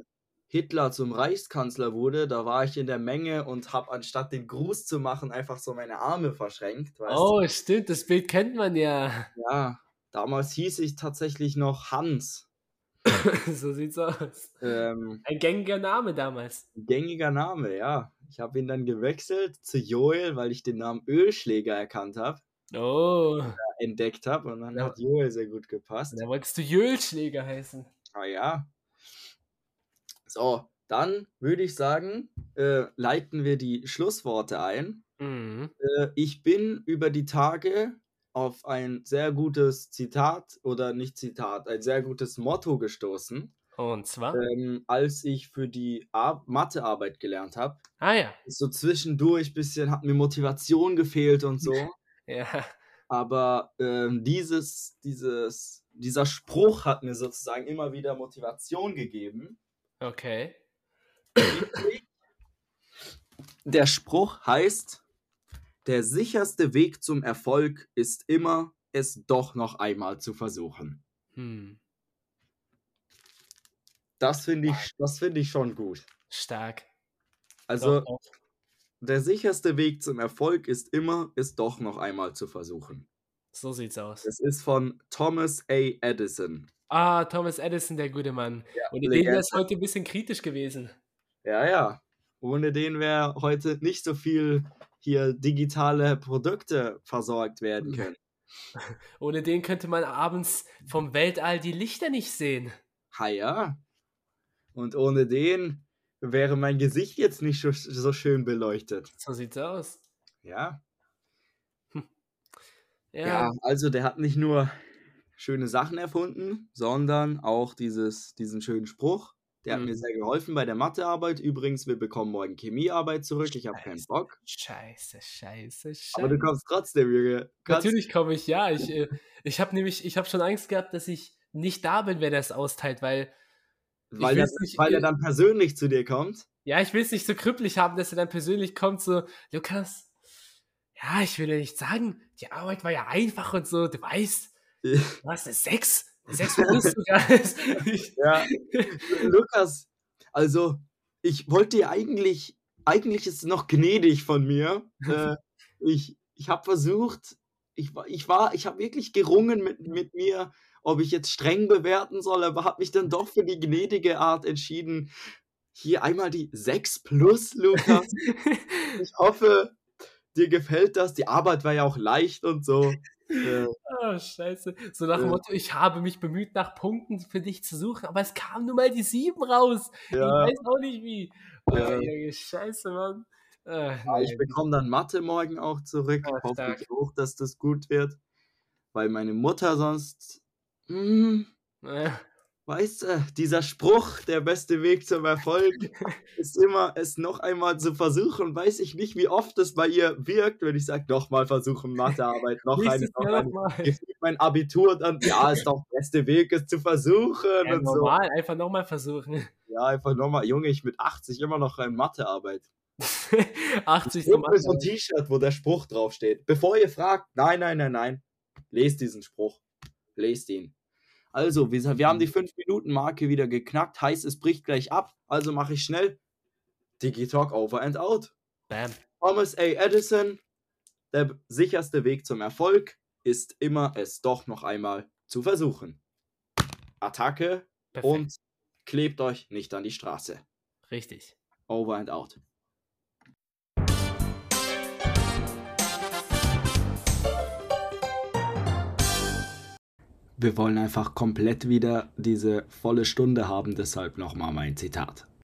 Hitler zum Reichskanzler wurde? Da war ich in der Menge und habe anstatt den Gruß zu machen, einfach so meine Arme verschränkt. Oh, stimmt, das Bild kennt man ja. du? Ja, damals hieß ich tatsächlich noch Hans. [LAUGHS] so sieht's aus. Ähm, Ein gängiger Name damals. gängiger Name, ja. Ich habe ihn dann gewechselt zu Joel, weil ich den Namen Ölschläger erkannt habe, Oh, entdeckt habe und dann Ja. hat Joel sehr gut gepasst. da wolltest du Jölschläger heißen. Ah ja. So, dann würde ich sagen, äh, leiten wir die Schlussworte ein. Mhm. Äh, ich bin über die Tage auf ein sehr gutes Zitat oder nicht Zitat, ein sehr gutes Motto gestoßen, Und zwar? ähm, als ich für die Ar Mathearbeit gelernt habe. Ah ja. So zwischendurch bisschen hat mir Motivation gefehlt und so. [LAUGHS] Ja. Aber ähm, dieses, dieses, dieser Spruch hat mir sozusagen immer wieder Motivation gegeben. Okay. Der Spruch heißt, der sicherste Weg zum Erfolg ist immer, es doch noch einmal zu versuchen. Hm. Das finde ich, das finde ich schon gut. Stark. Also Doch, doch. der sicherste Weg zum Erfolg ist immer, es doch noch einmal zu versuchen. So sieht's aus. Es ist von Thomas A. Edison. Ah, Thomas Edison, der gute Mann. In dem Legende. wäre es heute ein bisschen kritisch gewesen. Ja, ja. Ohne den wäre heute nicht so viel hier digitale Produkte versorgt werden können. [LAUGHS] Ohne den könnte man abends vom Weltall die Lichter nicht sehen. Ha ja. Und ohne den wäre mein Gesicht jetzt nicht so, so schön beleuchtet. So sieht's aus. Ja. Ja. Ja, also der hat nicht nur schöne Sachen erfunden, sondern auch dieses, diesen schönen Spruch. Der hat Mhm. mir sehr geholfen bei der Mathearbeit. Übrigens, wir bekommen morgen Chemiearbeit zurück. Ich habe keinen Scheiße. Bock. Scheiße, scheiße, Aber du scheiße. kommst trotzdem, Junge. Kannst- Natürlich komme ich, ja. Ich, [LAUGHS] äh, ich habe nämlich, ich habe schon Angst gehabt, dass ich nicht da bin, wenn er es austeilt, weil, weil, er, nicht- weil er dann persönlich zu dir kommt. ja, ich will es nicht so krüppelig haben, dass er dann persönlich kommt, so, Lukas, ja, ich will ja nicht sagen, die Arbeit war ja einfach und so, du weißt, [LAUGHS] du hast eine 6, eine 6 plus sogar. Ich- Ja. Lukas, also ich wollte dir eigentlich, eigentlich ist es noch gnädig von mir. Äh, ich ich habe versucht, ich, war- ich war, ich habe wirklich gerungen mit, mit mir, ob ich jetzt streng bewerten soll, aber habe mich dann doch für die gnädige Art entschieden. Hier einmal die 6 plus, Lukas. [LAUGHS] Ich hoffe, dir gefällt das. Die Arbeit war ja auch leicht und so. Äh, Oh, scheiße. So nach dem Ja. Motto, ich habe mich bemüht, nach Punkten für dich zu suchen, aber es kam nur mal die 7 raus. Ich ja. weiß auch nicht wie. Oh, Ja. Junge, scheiße, Mann. Äh, Ja, ich bekomme dann Mathe morgen auch zurück. Ah, Hoffe ich auch, dass das gut wird. Weil meine Mutter sonst. Hm, [LAUGHS] Äh, weißt du, dieser Spruch, der beste Weg zum Erfolg, [LAUGHS] ist immer, es noch einmal zu versuchen. Weiß ich nicht, wie oft es bei ihr wirkt, wenn ich sage, nochmal versuchen, Mathearbeit, noch eine, noch eine. Mein Abitur dann, ja, ist doch der beste Weg, es zu versuchen Ja, und so. normal, einfach nochmal versuchen. Ja, einfach nochmal, Junge, ich mit 80 immer noch in Mathearbeit. 80 Ich zum so ein. T-Shirt, wo der Spruch draufsteht. Bevor ihr fragt, nein, nein, nein, nein. Lest diesen Spruch. Lest ihn. Also, wir, wir haben die 5-Minuten-Marke wieder geknackt. Heißt, es bricht gleich ab. Also mache ich schnell. Digitalk over and out. Bam. Thomas A. Edison. Der sicherste Weg zum Erfolg ist immer, es doch noch einmal zu versuchen. Attacke Perfekt. und klebt euch nicht an die Straße. Richtig. Over and out. Wir wollen einfach komplett wieder diese volle Stunde haben, deshalb nochmal mein Zitat.